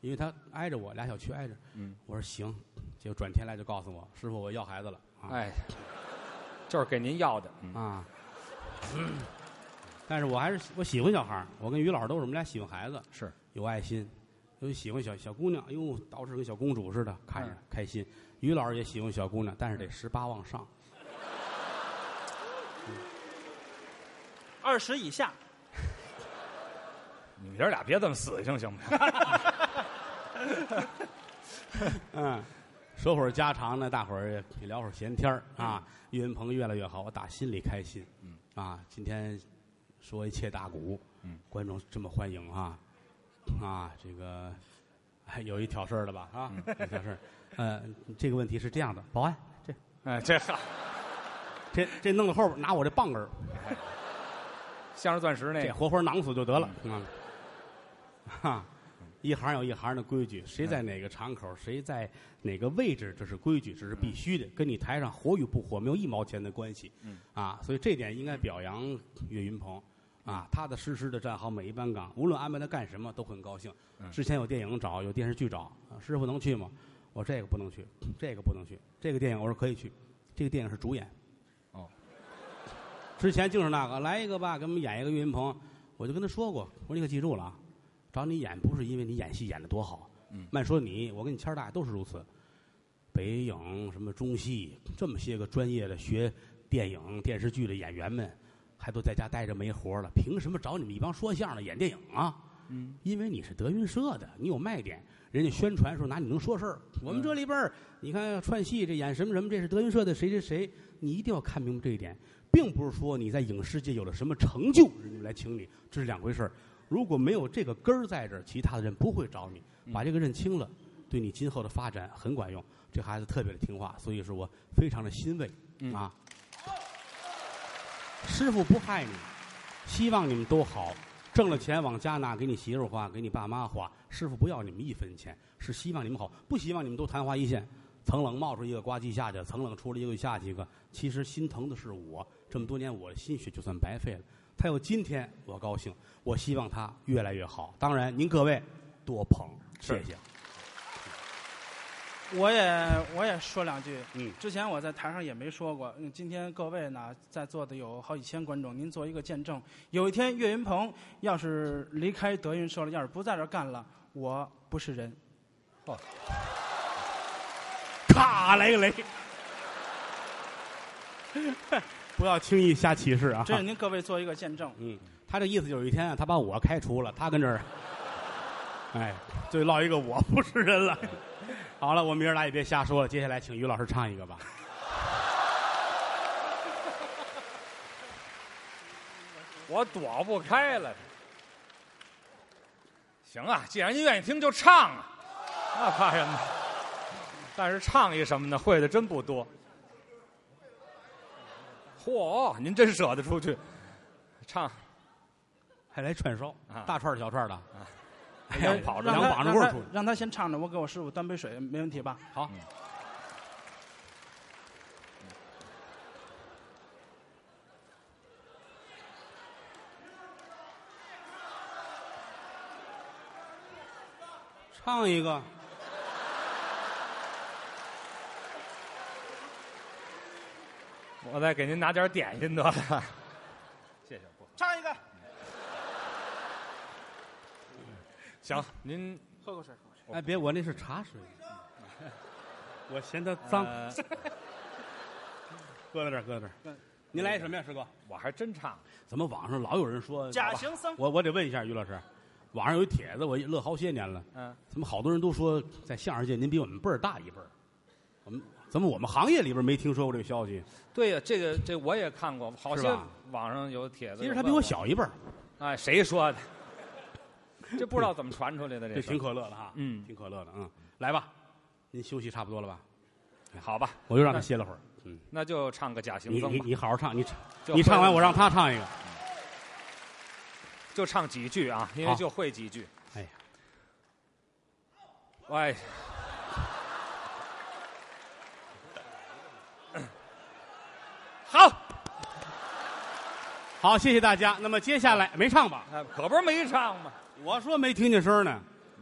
因为他挨着我，俩小区挨着。嗯，我说行，结果转天来就告诉我，师傅我要孩子了。啊。哎，就是给您要的，嗯。啊。但是我还是我喜欢小孩儿我跟于老师都是我们俩喜欢孩子，是。有爱心，有喜欢小小姑娘，哎呦，捯饬跟小公主似的，看着嗯开心。于老师也喜欢小姑娘，但是得十八往上。二十以下。你们爷儿俩别这么死性行不行？嗯，说会儿家常呢，大伙儿也聊会儿闲天儿啊。岳云鹏越来越好，我打心里开心。嗯啊，今天说一切大鼓，嗯，观众这么欢迎啊，啊，这个还有一挑事儿的吧啊，有挑事儿。呃，这个问题是这样的，保安，这哎，这好，这这弄到后边拿我这棒根儿，镶着钻石那个，这活活囊死就得了。嗯，哈，一行有一行的规矩，谁在哪个场口，谁在哪个位置，这是规矩，这是必须的，跟你台上火与不火没有一毛钱的关系。嗯，啊，所以这点应该表扬岳云鹏。啊，踏踏实实的站好每一班岗，无论安排他干什么都很高兴。嗯之前有电影找，有电视剧找，啊师傅能去吗？我这个不能去，这个不能去，这个电影我说可以去，这个电影是主演。哦，之前就是那个来一个吧，给我们演一个岳云鹏，我就跟他说过，我说你可记住了啊，找你演不是因为你演戏演的多好，嗯慢说你，我跟你谦儿大爷都是如此。北影什么中戏这么些个专业的学电影电视剧的演员们，还都在家待着没活了，凭什么找你们一帮说相声的演电影啊？嗯，因为你是德云社的，你有卖点，人家宣传说拿你能说事儿。我们这里边儿，你看串戏这演什么什么，这是德云社的谁谁谁，你一定要看明白这一点，并不是说你在影视界有了什么成就，人家来请你，这是两回事儿。如果没有这个根儿在这儿，其他的人不会找你。把这个认清了，对你今后的发展很管用。这孩子特别的听话，所以说我非常的欣慰、嗯啊。师傅不害你，希望你们都好。挣了钱往家拿，给你媳妇儿花，给你爸妈花。师傅不要你们一分钱，是希望你们好，不希望你们都昙花一现。层冷冒出一个呱唧下去，层冷出了一个下去一个。其实心疼的是我，这么多年我的心血就算白费了。他有今天，我高兴。我希望他越来越好。当然，您各位多捧，谢谢。我也我也说两句。嗯之前我在台上也没说过。嗯，今天各位呢，在座的有好几千观众，您做一个见证。有一天岳云鹏要是离开德云社了，要是不在这儿干了，我不是人。咔来个雷，不要轻易下启示啊！这是您各位做一个见证。嗯，他这意思有一天啊，他把我开除了，他跟这儿，哎，就落一个我不是人了。好了，我们爷儿俩也别瞎说了，接下来请于老师唱一个吧。我躲不开了。行啊，既然您愿意听，就唱啊，那怕什么？但是唱一什么呢？会的真不多。嚯，您真舍得出去唱？还来串烧，啊大串儿小串儿的，哎呀，跑着两让他让他膀子棍儿出去让他先唱着，我给我师傅端杯水，没问题吧？好。唱一个，我再给您拿点点心得了。谢谢，不唱一个，行，您喝口水，喝口水。哎，别，我那是茶水，我嫌它脏，呃 搁在这儿，搁在这儿嗯。您来什么呀，师哥？我还真唱。怎么网上老有人说假行僧我我得问一下于老师，网上有一帖子，我乐好些年了。嗯，怎么好多人都说在相声界您比我们辈儿大一辈儿？我们怎么我们行业里边没听说过这个消息？对呀，这个这我也看过，好些网上有帖子。其实他比我。小一辈儿，哎，谁说的？这不知道怎么传出来的这这挺可乐的哈。嗯挺可乐的。嗯，来吧，您休息差不多了吧？好吧，我又让他歇了会儿。嗯，那就唱个假行你你僧吧。你好好唱，你唱就你唱完我让他唱一个。就唱几句啊，因为好就会几句。哎呀，哎，好，好，谢谢大家。那么接下来没唱吧？哎可不是没唱吗？我说没听见声呢，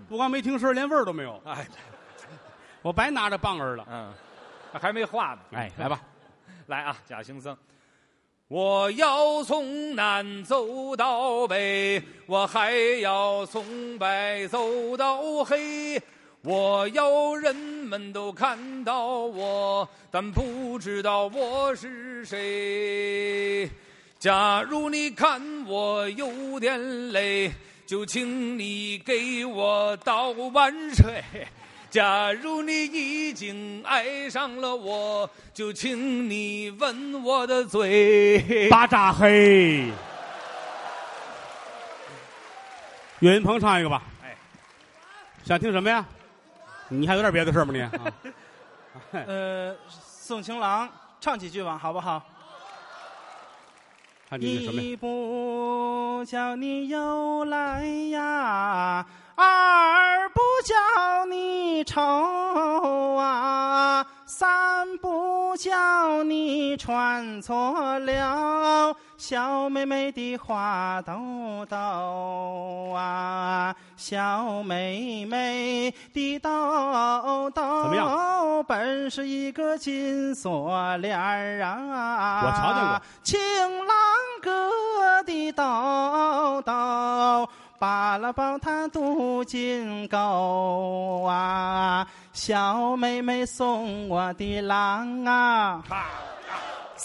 不光没听声，连味儿都没有，哎，我白拿着棒儿了。嗯，还没画呢。哎，来吧，来啊，假行僧。我要从南走到北，我还要从白走到黑。我要人们都看到我，但不知道我是谁。假如你看我有点累，就请你给我倒碗水。假如你已经爱上了我，就请你吻我的嘴。巴扎黑。岳云鹏唱一个吧。哎，想听什么呀？你还有点别的事儿吗你？啊 呃，送情郎唱几句吧，好不好？一不叫你又来呀，二不叫你愁啊，三不叫你穿错了小妹妹的花兜兜啊，小妹妹的兜兜，怎么样？本是一个金锁链儿啊，我瞧见过情郎哥的兜兜。扒拉帮他镀金钩啊，小妹妹送我的郎啊，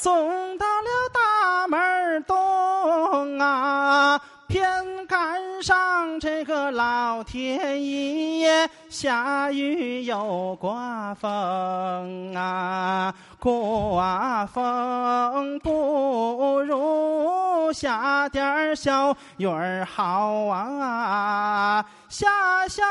送到了大门东啊，偏赶上这个老天爷下雨又刮风啊，刮风不如下点儿小雨儿好啊，下小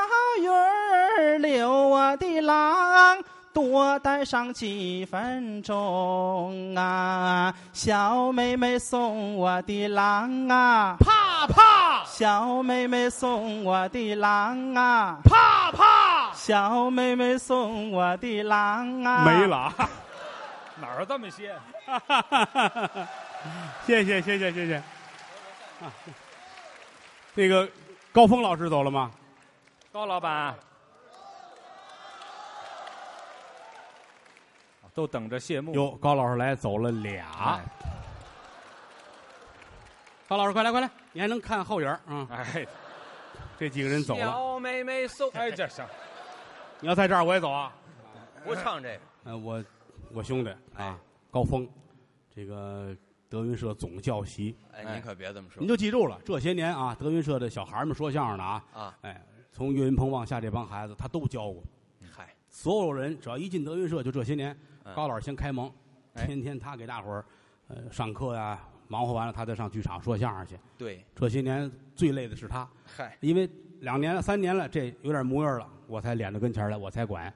雨儿留我的郎。多待上几分钟啊，小妹妹送我的郎啊，怕怕小妹妹送我的郎啊，怕怕，小妹妹送我的郎啊，没了啊！哪儿这么些？谢谢谢谢谢谢。啊，那个高峰老师走了吗？高老板，都等着谢幕。哟，高老师来走了俩。哎高老师，快来快来，你还能看后影儿啊？哎，这几个人走了，小妹妹送，哎，这行，你要在这儿我也走啊。不唱这个，呃，我我兄弟哎啊，高峰，这个德云社总教习，哎，您可别这么说您就记住了，这些年啊，德云社的小孩儿们说相声的啊，啊！哎，从岳云鹏往下这帮孩子，他都教过。嗨，所有人只要一进德云社，就这些年，嗯高老师先开蒙，哎天天他给大伙儿，呃，上课呀，忙活完了他再上剧场说相声去。对，这些年最累的是他，嗨，因为两年了、三年了，这有点模样了，我才撵到跟前儿来，我才管。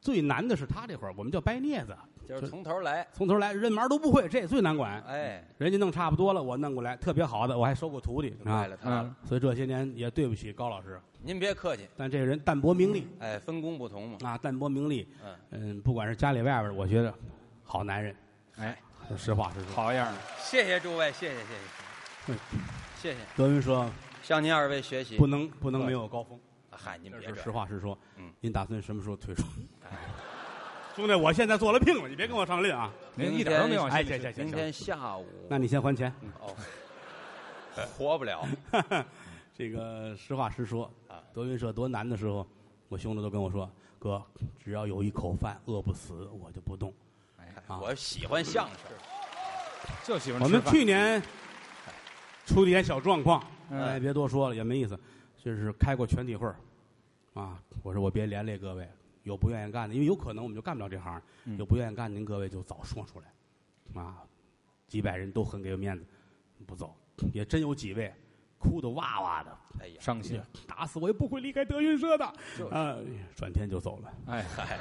最难的是他这会儿，我们叫掰镊子，就是从头来，从头来，人码都不会，这最难管。哎，人家弄差不多了，我弄过来，特别好的，我还收过徒弟啊就怪。了他了。所以这些年也对不起高老师，您别客气，但这个人淡泊名利哎，分工不同嘛。啊，淡泊名利。嗯，嗯，不管是家里外边的，我觉得好男人，哎，实话实说。好样的！谢谢诸位，谢谢谢谢嗯，谢谢，德云社向您二位学习不。能不能没有高峰，嗨，您别这是实话实说。嗯，您打算什么时候退出？哎兄弟，我现在做了聘了，你别跟我上令啊！您一点都没往哎，心里去。行行行行，明天下午那你先还钱。哦，活不了。这个实话实说啊，德云社多难的时候，我兄弟都跟我说：“哥，只要有一口饭，饿不死，我就不动。哎啊我喜欢相声，就喜欢我们去年出点小状况，嗯哎，别多说了，也没意思。就是开过全体会儿，啊，我说我别连累各位，有不愿意干的，因为有可能我们就干不了这行，嗯有不愿意干的，您各位就早说出来，啊，几百人都很给我面子，不走，也真有几位哭得哇哇的，哎呀，伤心。打死我也不会离开德云社的，就是啊，转天就走了。哎，嗨，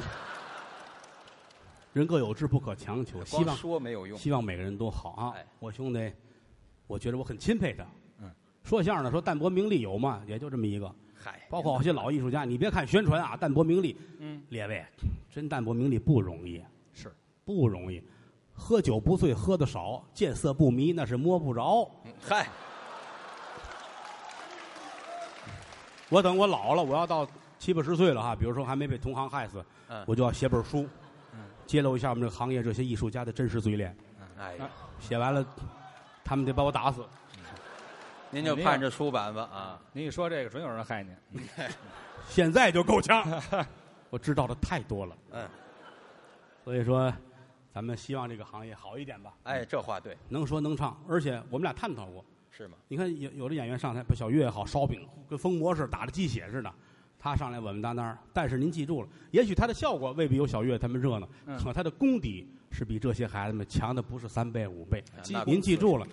人各有志，不可强求，希光望说没有用。希望每个人都好啊哎。我兄弟，我觉得我很钦佩他。嗯，说相声的说淡泊名利有吗？也就这么一个。嗨，包括好些老艺术家，你别看宣传啊，淡泊名利，嗯，列位，真淡泊名利不容易，是不容易。喝酒不醉，喝的少；见色不迷，那是摸不着。嗯嗨，我等我老了，我要到七八十岁了哈，比如说还没被同行害死，嗯我就要写本书，嗯揭露一下我们这个行业这些艺术家的真实嘴脸。哎呀，写完了，他们得把我打死。您就盼着出版吧啊！您一说这个，准有人害您。现在就够呛，我知道的太多了。嗯，所以说，咱们希望这个行业好一点吧。哎，这话对，能说能唱，而且我们俩探讨过。是吗？你看有有的演员上台，把小岳也好，烧饼跟疯魔似的，打着鸡血似的，他上来稳稳当当。但是您记住了，也许他的效果未必有小岳他们热闹，嗯可他的功底是比这些孩子们强的不是三倍五倍。啊那您记住了，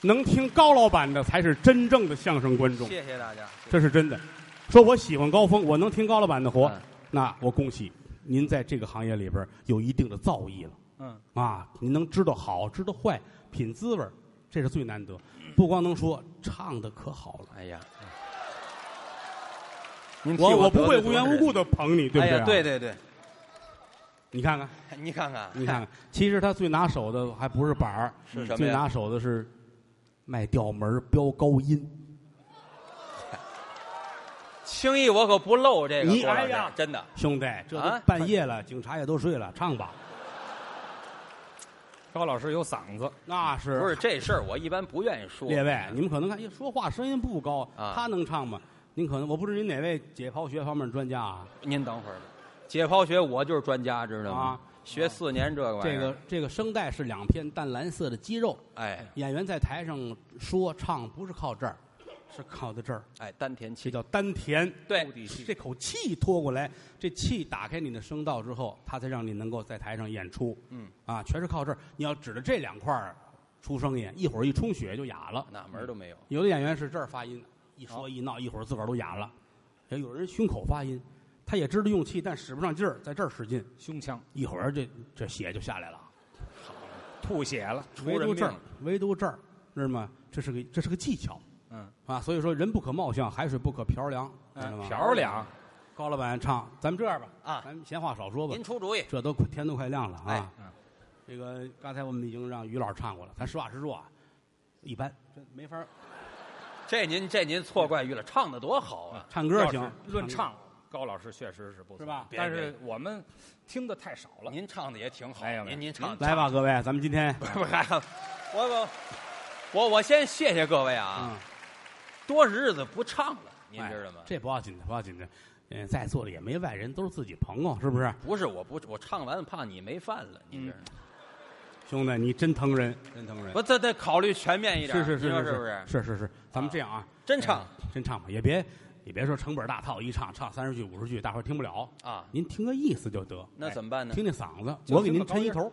能听高老板的才是真正的相声观众，谢谢大家。这是真的。说我喜欢高峰，我能听高老板的活，嗯那我恭喜您在这个行业里边有一定的造诣了。嗯，啊，您能知道好，知道坏，品滋味儿这是最难得。不光能说，唱的可好了。哎呀，您替我我不会无缘无故的捧你，对不对、啊哎呀，对。对对，你看看，你看看，你看看，其实他最拿手的还不是板儿，是什么呀？最拿手的是卖调门儿飙高音。轻易我可不露这个。你郭老师哎呀真的，兄弟，这都啊半夜了，警察也都睡了，唱吧。高老师有嗓子，那是不是这事儿，我一般不愿意说。列位，你们可能看，哎说话声音不高，啊他能唱吗？您可能我不知道您哪位解剖学方面专家啊？您等会儿吧，解剖学我就是专家，知道吗？啊学四年这个玩意儿。这个这个声带是两片淡蓝色的肌肉，哎演员在台上说唱不是靠这儿，是靠在这儿，哎，丹田气这叫丹田。对这口气拖过来，这气打开你的声道之后，它才让你能够在台上演出。嗯，啊，全是靠这儿。你要指着这两块儿出声音，一会儿一充血就哑了。哪门儿都没有。有的演员是这儿发音，一说一闹，一会儿自个儿都哑了。也有人胸口发音，他也知道用气，但使不上劲儿，在这儿使劲，胸腔一会儿这这血就下来了。吐血了，出人唯独这儿，唯独这儿，知道吗？这是个这是个技巧嗯，啊。所以说，人不可貌相，海水不可瓢凉，知道吗？漂亮，高老板唱，咱们这样吧，啊咱们闲话少说吧您，出主意。这都快天都快亮了哎啊。这个刚才我们已经让于老师唱过了，咱实话实说啊，一般，这没法儿这您这您错怪于了，唱的多好啊！唱歌行要是，论唱，高老师确实是不错是吧但是我们听的太少了。您唱的也挺好，哎呀您您唱来吧，各位，咱们今天 不还我我我我先谢谢各位啊，嗯，多日子不唱了，您哎知道吗？这不要紧的，不要紧的。嗯，在座的也没外人，都是自己朋友，是不是？不是我不我唱完怕你没饭了，您知道吗？兄弟，你真疼人，真疼人。我，这得考虑全面一点，是是是是你说是不是？是是是，咱们这样啊，真唱哎真唱吧，也别也别说成本大套，一唱唱三十句五十句，大伙儿听不了。啊，您听个意思就得。那怎么办呢哎听听嗓子，就我给您抻一头，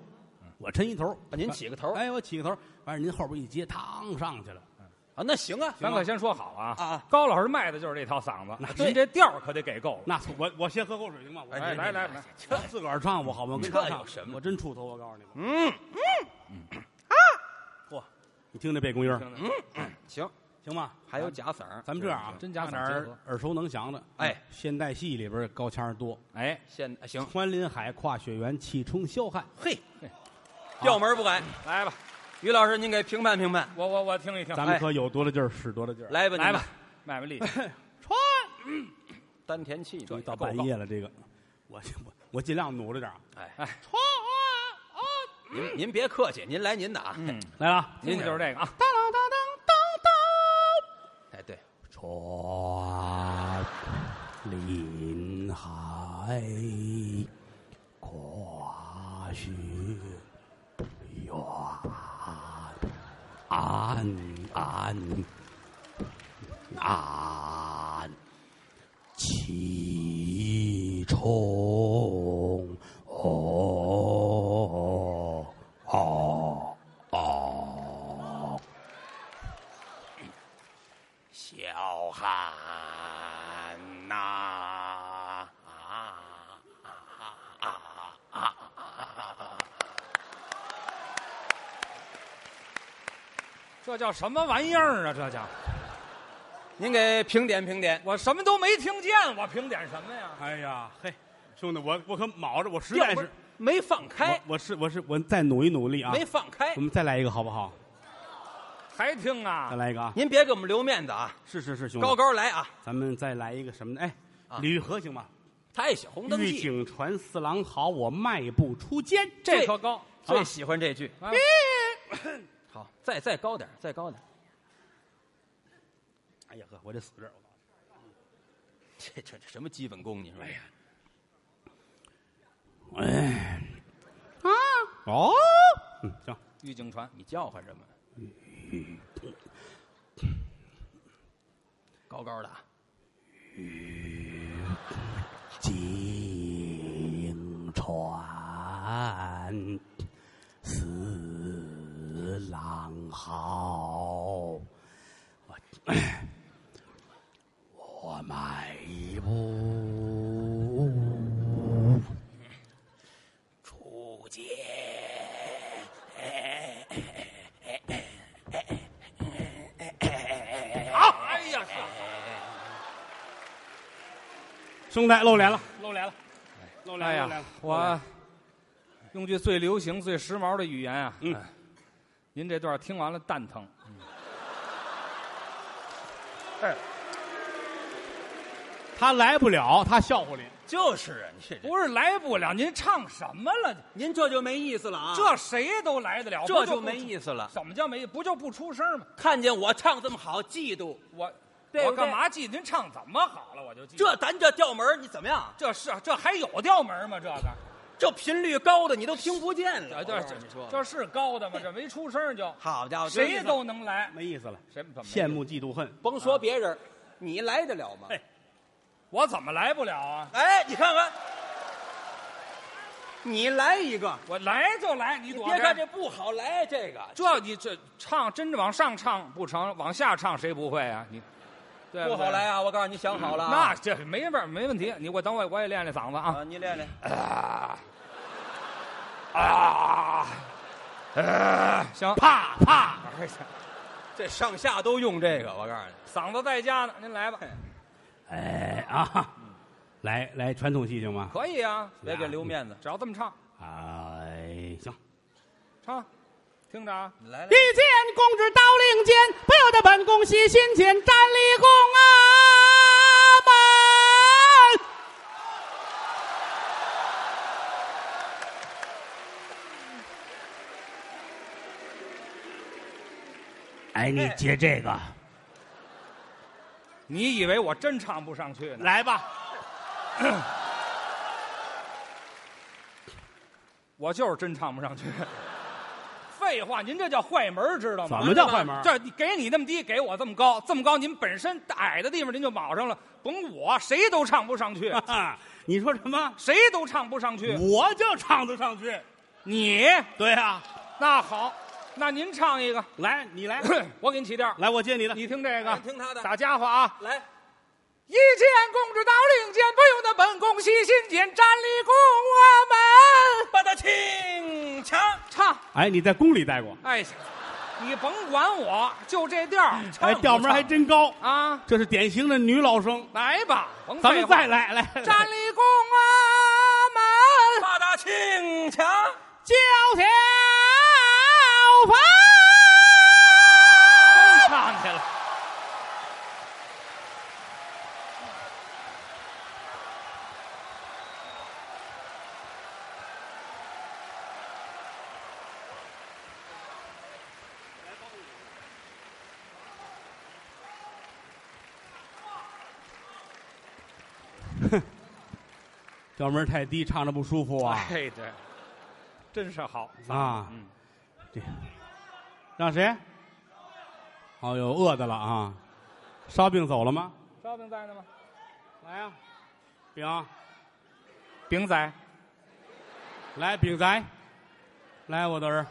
我抻一头，啊您起个头哎，我起个头，完事您后边一接，嘡上去了。啊，那行啊，咱可先说好啊啊高老师卖的就是这套嗓子，那您这调儿可得给够了。那我我先喝口水行吗？我来来来，我自个儿唱不好吗？这有什么我真出头，我告诉你们。嗯嚯，你听这背公音儿听着行，行吧？还有假嗓儿，咱们这样啊，真假嗓儿结合耳熟能详的。哎，现代戏里边高腔儿多。哎，现行，穿林海，跨雪原，气冲霄汉。嘿嘿，调门不改。来吧，于老师，您给评判评判，我我我听一听，咱们可有多大劲儿使多大劲儿。来吧，来吧，卖卖力气。穿，丹田气，这到半夜了，这个，我我我尽量努着点儿。哎，哎，您您别客气，您来您的啊，嗯，来了，您就是这个啊，当当当当当。哎对，穿林海，跨雪原，安安起，冲哦哦哦。小汉呐、这叫什么玩意儿啊？这叫您给评点评点，我什么都没听见，我评点什么呀？哎呀，嘿，兄弟，我我可卯着，我实在是，没放开，我我是我是我再努一努力啊！没放开我。们再来一个好不好？还听啊再啊？来一个啊！您别给我们留面子啊，是是是，兄弟，高高来啊！咱们再来一个什么呢？哎，啊李玉和行吗？太小红灯玉记，井传四郎好，我迈步出监。这可高。最喜欢这句。啊好，再再高点，再高点。哎呀呵，我得死这儿！这这这什么基本功？你说？哎呀，哎，啊，哦，嗯，行，玉井传，你叫唤什么？高高的啊，井传四郎好，我我迈步出街。哎呀，兄弟露脸了，露脸了，露脸了，我用句最流行、最时髦的语言啊，您这段听完了蛋疼。他来不了，他笑话您。就是啊，你不是来不了，您唱什么了？您这就没意思了啊！这谁都来得了，这就没。意思了。怎么叫没？不就不出声吗？看见我唱这么好，嫉妒我对对我干嘛记您唱怎么好了？我就记这咱这调门儿你怎么样？这是这还有调门吗？这个这频率高的你都听不见了。这这我告诉你说，这是高的吗？这没出声就 好家伙，谁都能来，没意思了，谁怎么羡？慕嫉妒恨。甭说别人，你来得了吗？嘿我怎么来不了啊？哎，你看看，你来一个，我来就来，你别看这不好来，这个这你这唱真往上唱不成，往下唱谁不会啊？你对对不好来啊！我告诉你，想好了那啊。这没法没问题，你我等会我也练练嗓子啊啊，你练练。啊啊！呃，行，啪啪，哎 这上下都用这个，我告诉你。嗓子在家呢，您来吧，哎啊，来来传统戏行吗？可以啊，别给留面子，只要这么唱，哎，行。唱，听着啊。你来来一。见公之到令间，不由得本宫喜心间，站立宫啊门。哎，你接这个，你以为我真唱不上去呢？来吧。我就是真唱不上去。废话，您这叫坏门儿，知道吗？怎么叫坏门儿这给你那么低，给我这么高，这么高，您本身矮的地方您就卯上了，甭我谁都唱不上去，啊，你说什么？谁都唱不上去。我就唱得上去。你对啊，那好，那您唱一个，来，你来，我给你起调。来，我接你的。你听这个，听他的打家伙啊！来，一见公主到令箭，不由得本宫喜心间，站立宫啊门。把他轻强。唱，哎，你在宫里待过？哎，你甭管我，就这调哎，调门还真高，啊！这是典型的女老生。来吧，甭咱们再来来，站立宫啊门，把他轻强。叫条房。真唱去了。调门太低，唱着不舒服啊。哎，对，真是好啊嗯，这让谁？哦呦，饿的了啊！烧饼走了吗？烧饼在呢吗？来呀、饼，饼仔，来饼仔，来我的儿。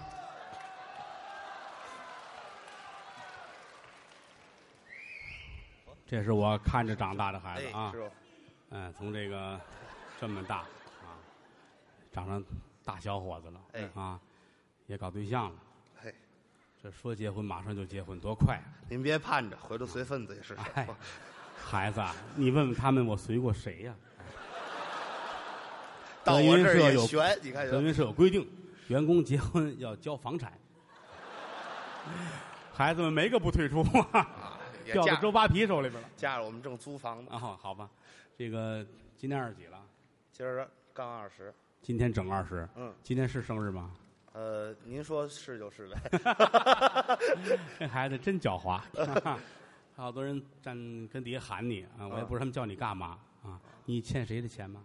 这是我看着长大的孩子啊，傅，嗯，从这个这么大啊，长成大小伙子了，哎啊，也搞对象了。嘿，这说结婚马上就结婚，多快啊！您别盼着，回头随份子也是。哎，孩子啊，你问问他们，我随过谁呀、到我这儿德云社有也悬，你看德云社有规定，员工结婚要交房产，孩子们没个不退出，啊，掉到周扒皮手里边了。嫁着我们正租房呢，啊，好吧，这个今年二十几了，今儿刚二十。今天整二十，嗯，今天是生日吗？呃，您说是就是 呗。这孩子真狡猾，好多人站跟底下喊你啊，我也不知道他们叫你干嘛啊？你欠谁的钱吗？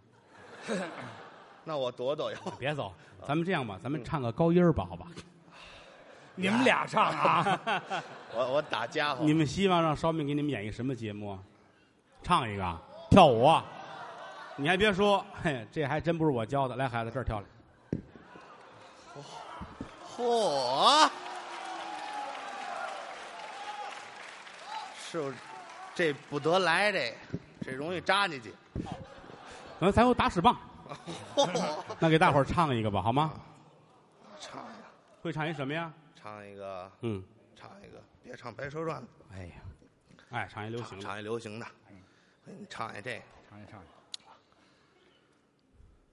那我躲躲呀。别走，咱们这样吧，咱们唱个高音儿吧，好吧？你们俩唱啊？我我打家伙。你们希望让烧饼给你们演一什么节目啊？唱一个啊，跳舞啊？你还别说，嘿，这还真不是我教的。来，孩子，这儿跳来。嚯！是不这不得来这这容易扎进去。咱咱有打屎棒，那给大伙儿唱一个吧，好吗？唱一个，会唱一什么呀？唱一个，嗯，唱一个，别唱《白蛇传》了，哎呀，哎，唱一流行的。唱唱一流行的。你唱一这个，唱一唱一。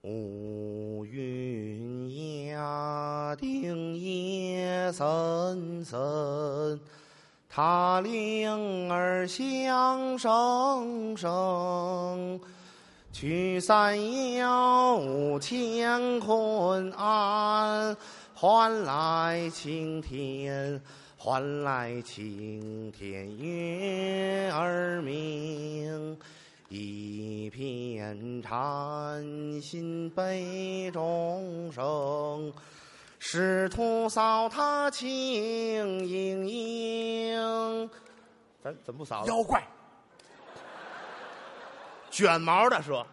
乌云压顶夜深深，塔铃儿响声声。去山遥乾坤安，换来青天，换来青天月儿明。一片禅心悲众生，师徒扫他情盈盈。咱怎么不扫了？妖怪，卷毛的说，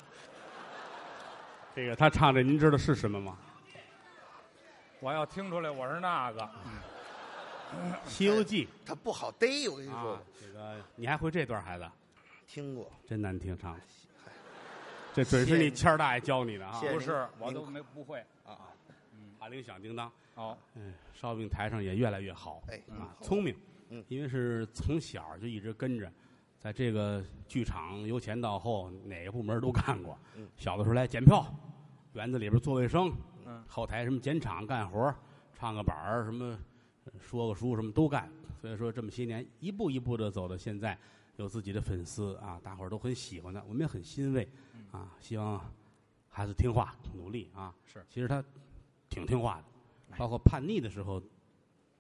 这个他唱的，您知道是什么吗？我要听出来我是那个，《西游记他不好逮，我跟你》说啊，，这个你还会这段孩子？听过。真难听唱。的。这准是你谦儿大爷教你的啊！不是我都没不会。大铃响叮当，哦，嗯，烧饼台上也越来越好，哎。啊，嗯。聪明，嗯。因为是从小就一直跟着，在这个剧场由前到后哪个部门都干过，嗯。小的时候来检票，园子里边做卫生，嗯。后台什么检场干活，唱个板儿什么，呃说个书什么都干，所以说这么些年一步一步的走到现在，有自己的粉丝啊，大伙儿都很喜欢他，我们也很欣慰，啊，希望孩子听话努力啊，是，其实他挺听话的。包括叛逆的时候，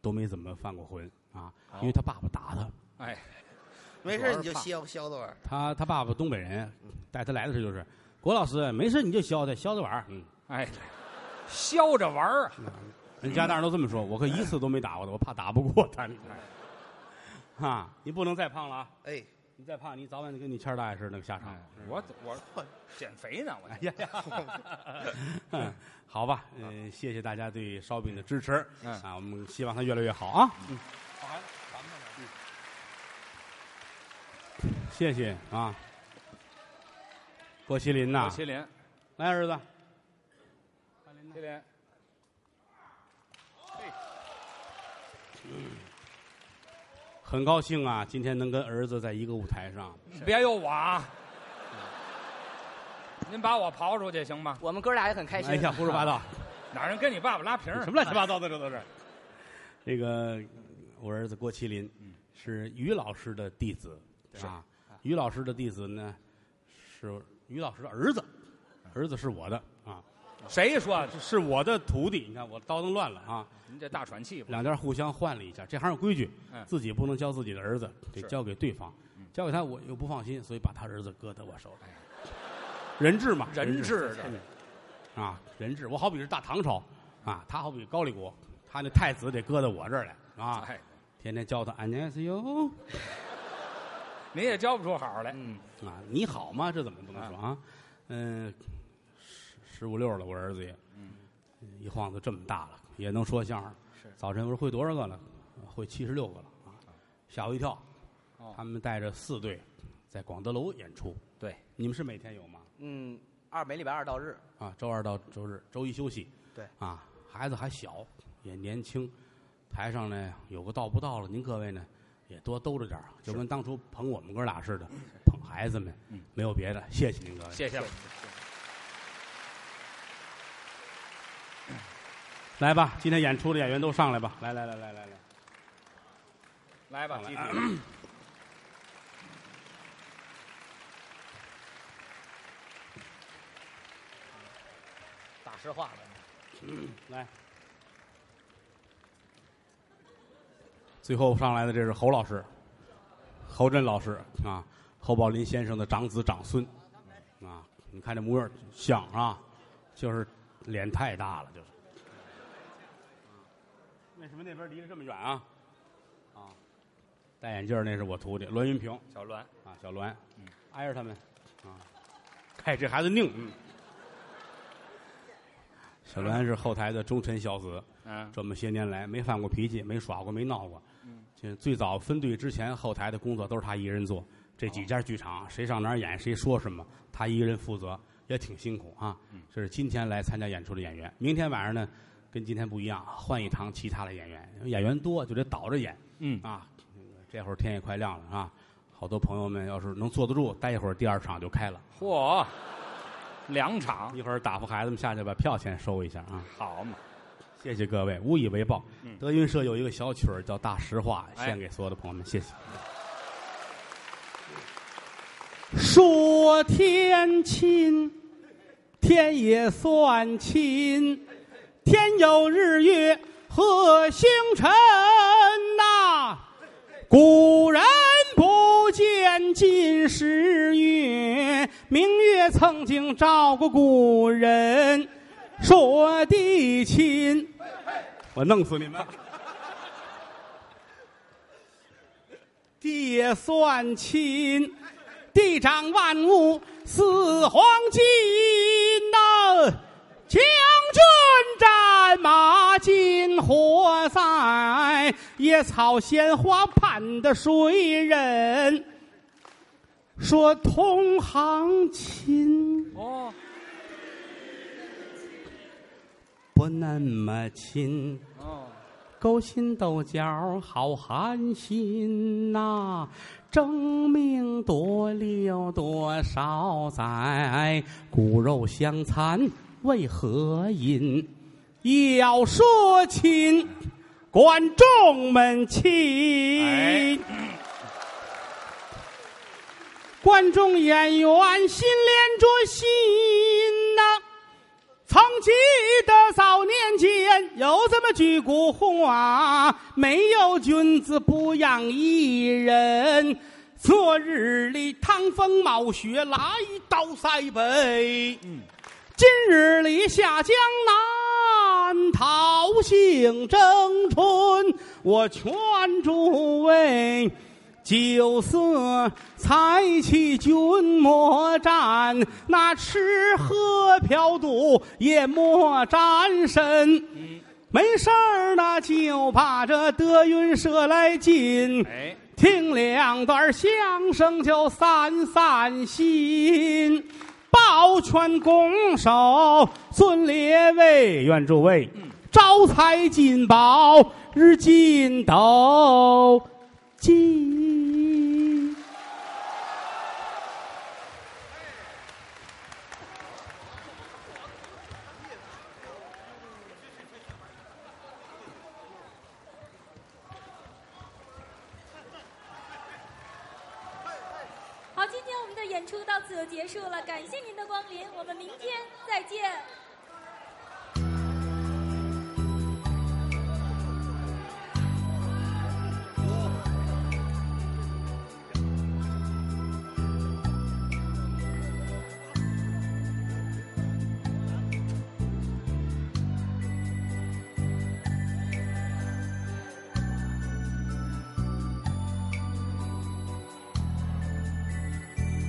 都没怎么犯过浑啊，因为他爸爸打他。哎，没事你就削削着玩儿，他他爸爸东北人，带他来的时候就是郭老师，没事你就削他削着玩儿嗯，哎，削着玩儿啊！人家大人都这么说，我可一次都没打过他，我怕打不过他。你看，啊，你不能再胖了啊！哎，你再胖，你早晚就跟你谦儿大爷似的那个下场。哎。我我减肥呢，我哎呀。呀，嗯，好吧，嗯，谢谢大家对烧饼的支持，嗯。啊，我们希望它越来越好啊。嗯，好，咱们嗯。谢谢啊，郭麒麟呐，郭麒麟，来儿子，麒麟，很高兴啊，今天能跟儿子在一个舞台上。别有我啊！您把我刨出去行吗？我们哥俩也很开心。哎呀，胡说八道，哪人跟你爸爸拉平儿？什么乱七八糟的，这都是。这个我儿子郭麒麟是于老师的弟子啊，于老师的弟子呢是于老师的儿子，儿子是我的啊，谁说的？是我的徒弟。你看我刀弄乱了啊，您这大喘气吧？两家互相换了一下，这行有规矩嗯，自己不能教自己的儿子，得是交给对方嗯，交给他我又不放心，所以把他儿子搁在我手里。人质嘛，人质嗯啊，人质。我好比是大唐朝啊，他好比高丽国，他那太子得搁到我这儿来啊，哎，天天教他安年是哟你也教不出好来。嗯，啊，你好吗？这怎么不能说啊？嗯，十十五六了，我儿子也，嗯一晃就这么大了，也能说相声。是早晨我说会多少个了？会七十六个了啊，吓我一跳。哦他们带着四队在广德楼演出。对，你们是每天有吗？嗯，二每礼拜二到日，啊，周二到周日，周一休息。对啊，孩子还小，也年轻，台上呢有个到不到了，您各位呢也多兜着点儿就跟当初捧我们哥俩似的，捧孩子们，嗯没有别的，谢谢您各位。谢谢来吧，今天演出的演员都上来吧，来来来来来来，来吧。大实话了。来。最后上来的这是侯老师，侯震老师啊，侯宝林先生的长子长孙，啊，你看这模样像啊，就是脸太大了，就是。为什么那边离得这么远啊？啊，戴眼镜儿那是我徒弟栾云平小栾，啊，小栾，嗯挨着他们啊。哎，这孩子拧，嗯。小栾是后台的忠臣孝子，嗯，这么些年来没犯过脾气，没耍过，没闹过。最早分队之前，后台的工作都是他一个人做。这几家剧场，谁上哪儿演，谁说什么，他一个人负责，也挺辛苦啊。嗯这是今天来参加演出的演员。明天晚上呢，跟今天不一样，换一堂其他的演员。演员多就得倒着演嗯，啊。这会儿天也快亮了啊，好多朋友们要是能坐得住，待一会儿第二场就开了。嚯，两场，一会儿打发孩子们下去把票钱收一下啊！好嘛，谢谢各位，无以为报。嗯德云社有一个小曲儿叫《大实话》，哎献给所有的朋友们，谢谢。说天亲，天也算亲，天有日月和星辰呐、古人不见今时月，明月曾经照过古人。说地亲，我弄死你们！地也算亲，地长万物似黄金呐、将军战马金火在，野草鲜花盼的谁人？说同行亲。哦，不那么亲，哦，勾心斗角好寒心呐、争名夺利有多少载？骨肉相残为何因？要说亲，观众们亲。哎观众演员心连着心呐、曾记得早年间有这么句古话：没有君子不养艺人。昨日里趟风冒雪来到塞北，今日里下江南讨杏争春。我劝诸位。酒色财气君莫沾，那吃喝嫖赌也莫沾身。没事儿呢，就把这德云社来进，哎，听两段相声就散散心。抱拳拱手，尊列位，愿诸位招财进宝，日进斗金。好，今天我们的演出到此就结束了，感谢您的光临，我们明天再见。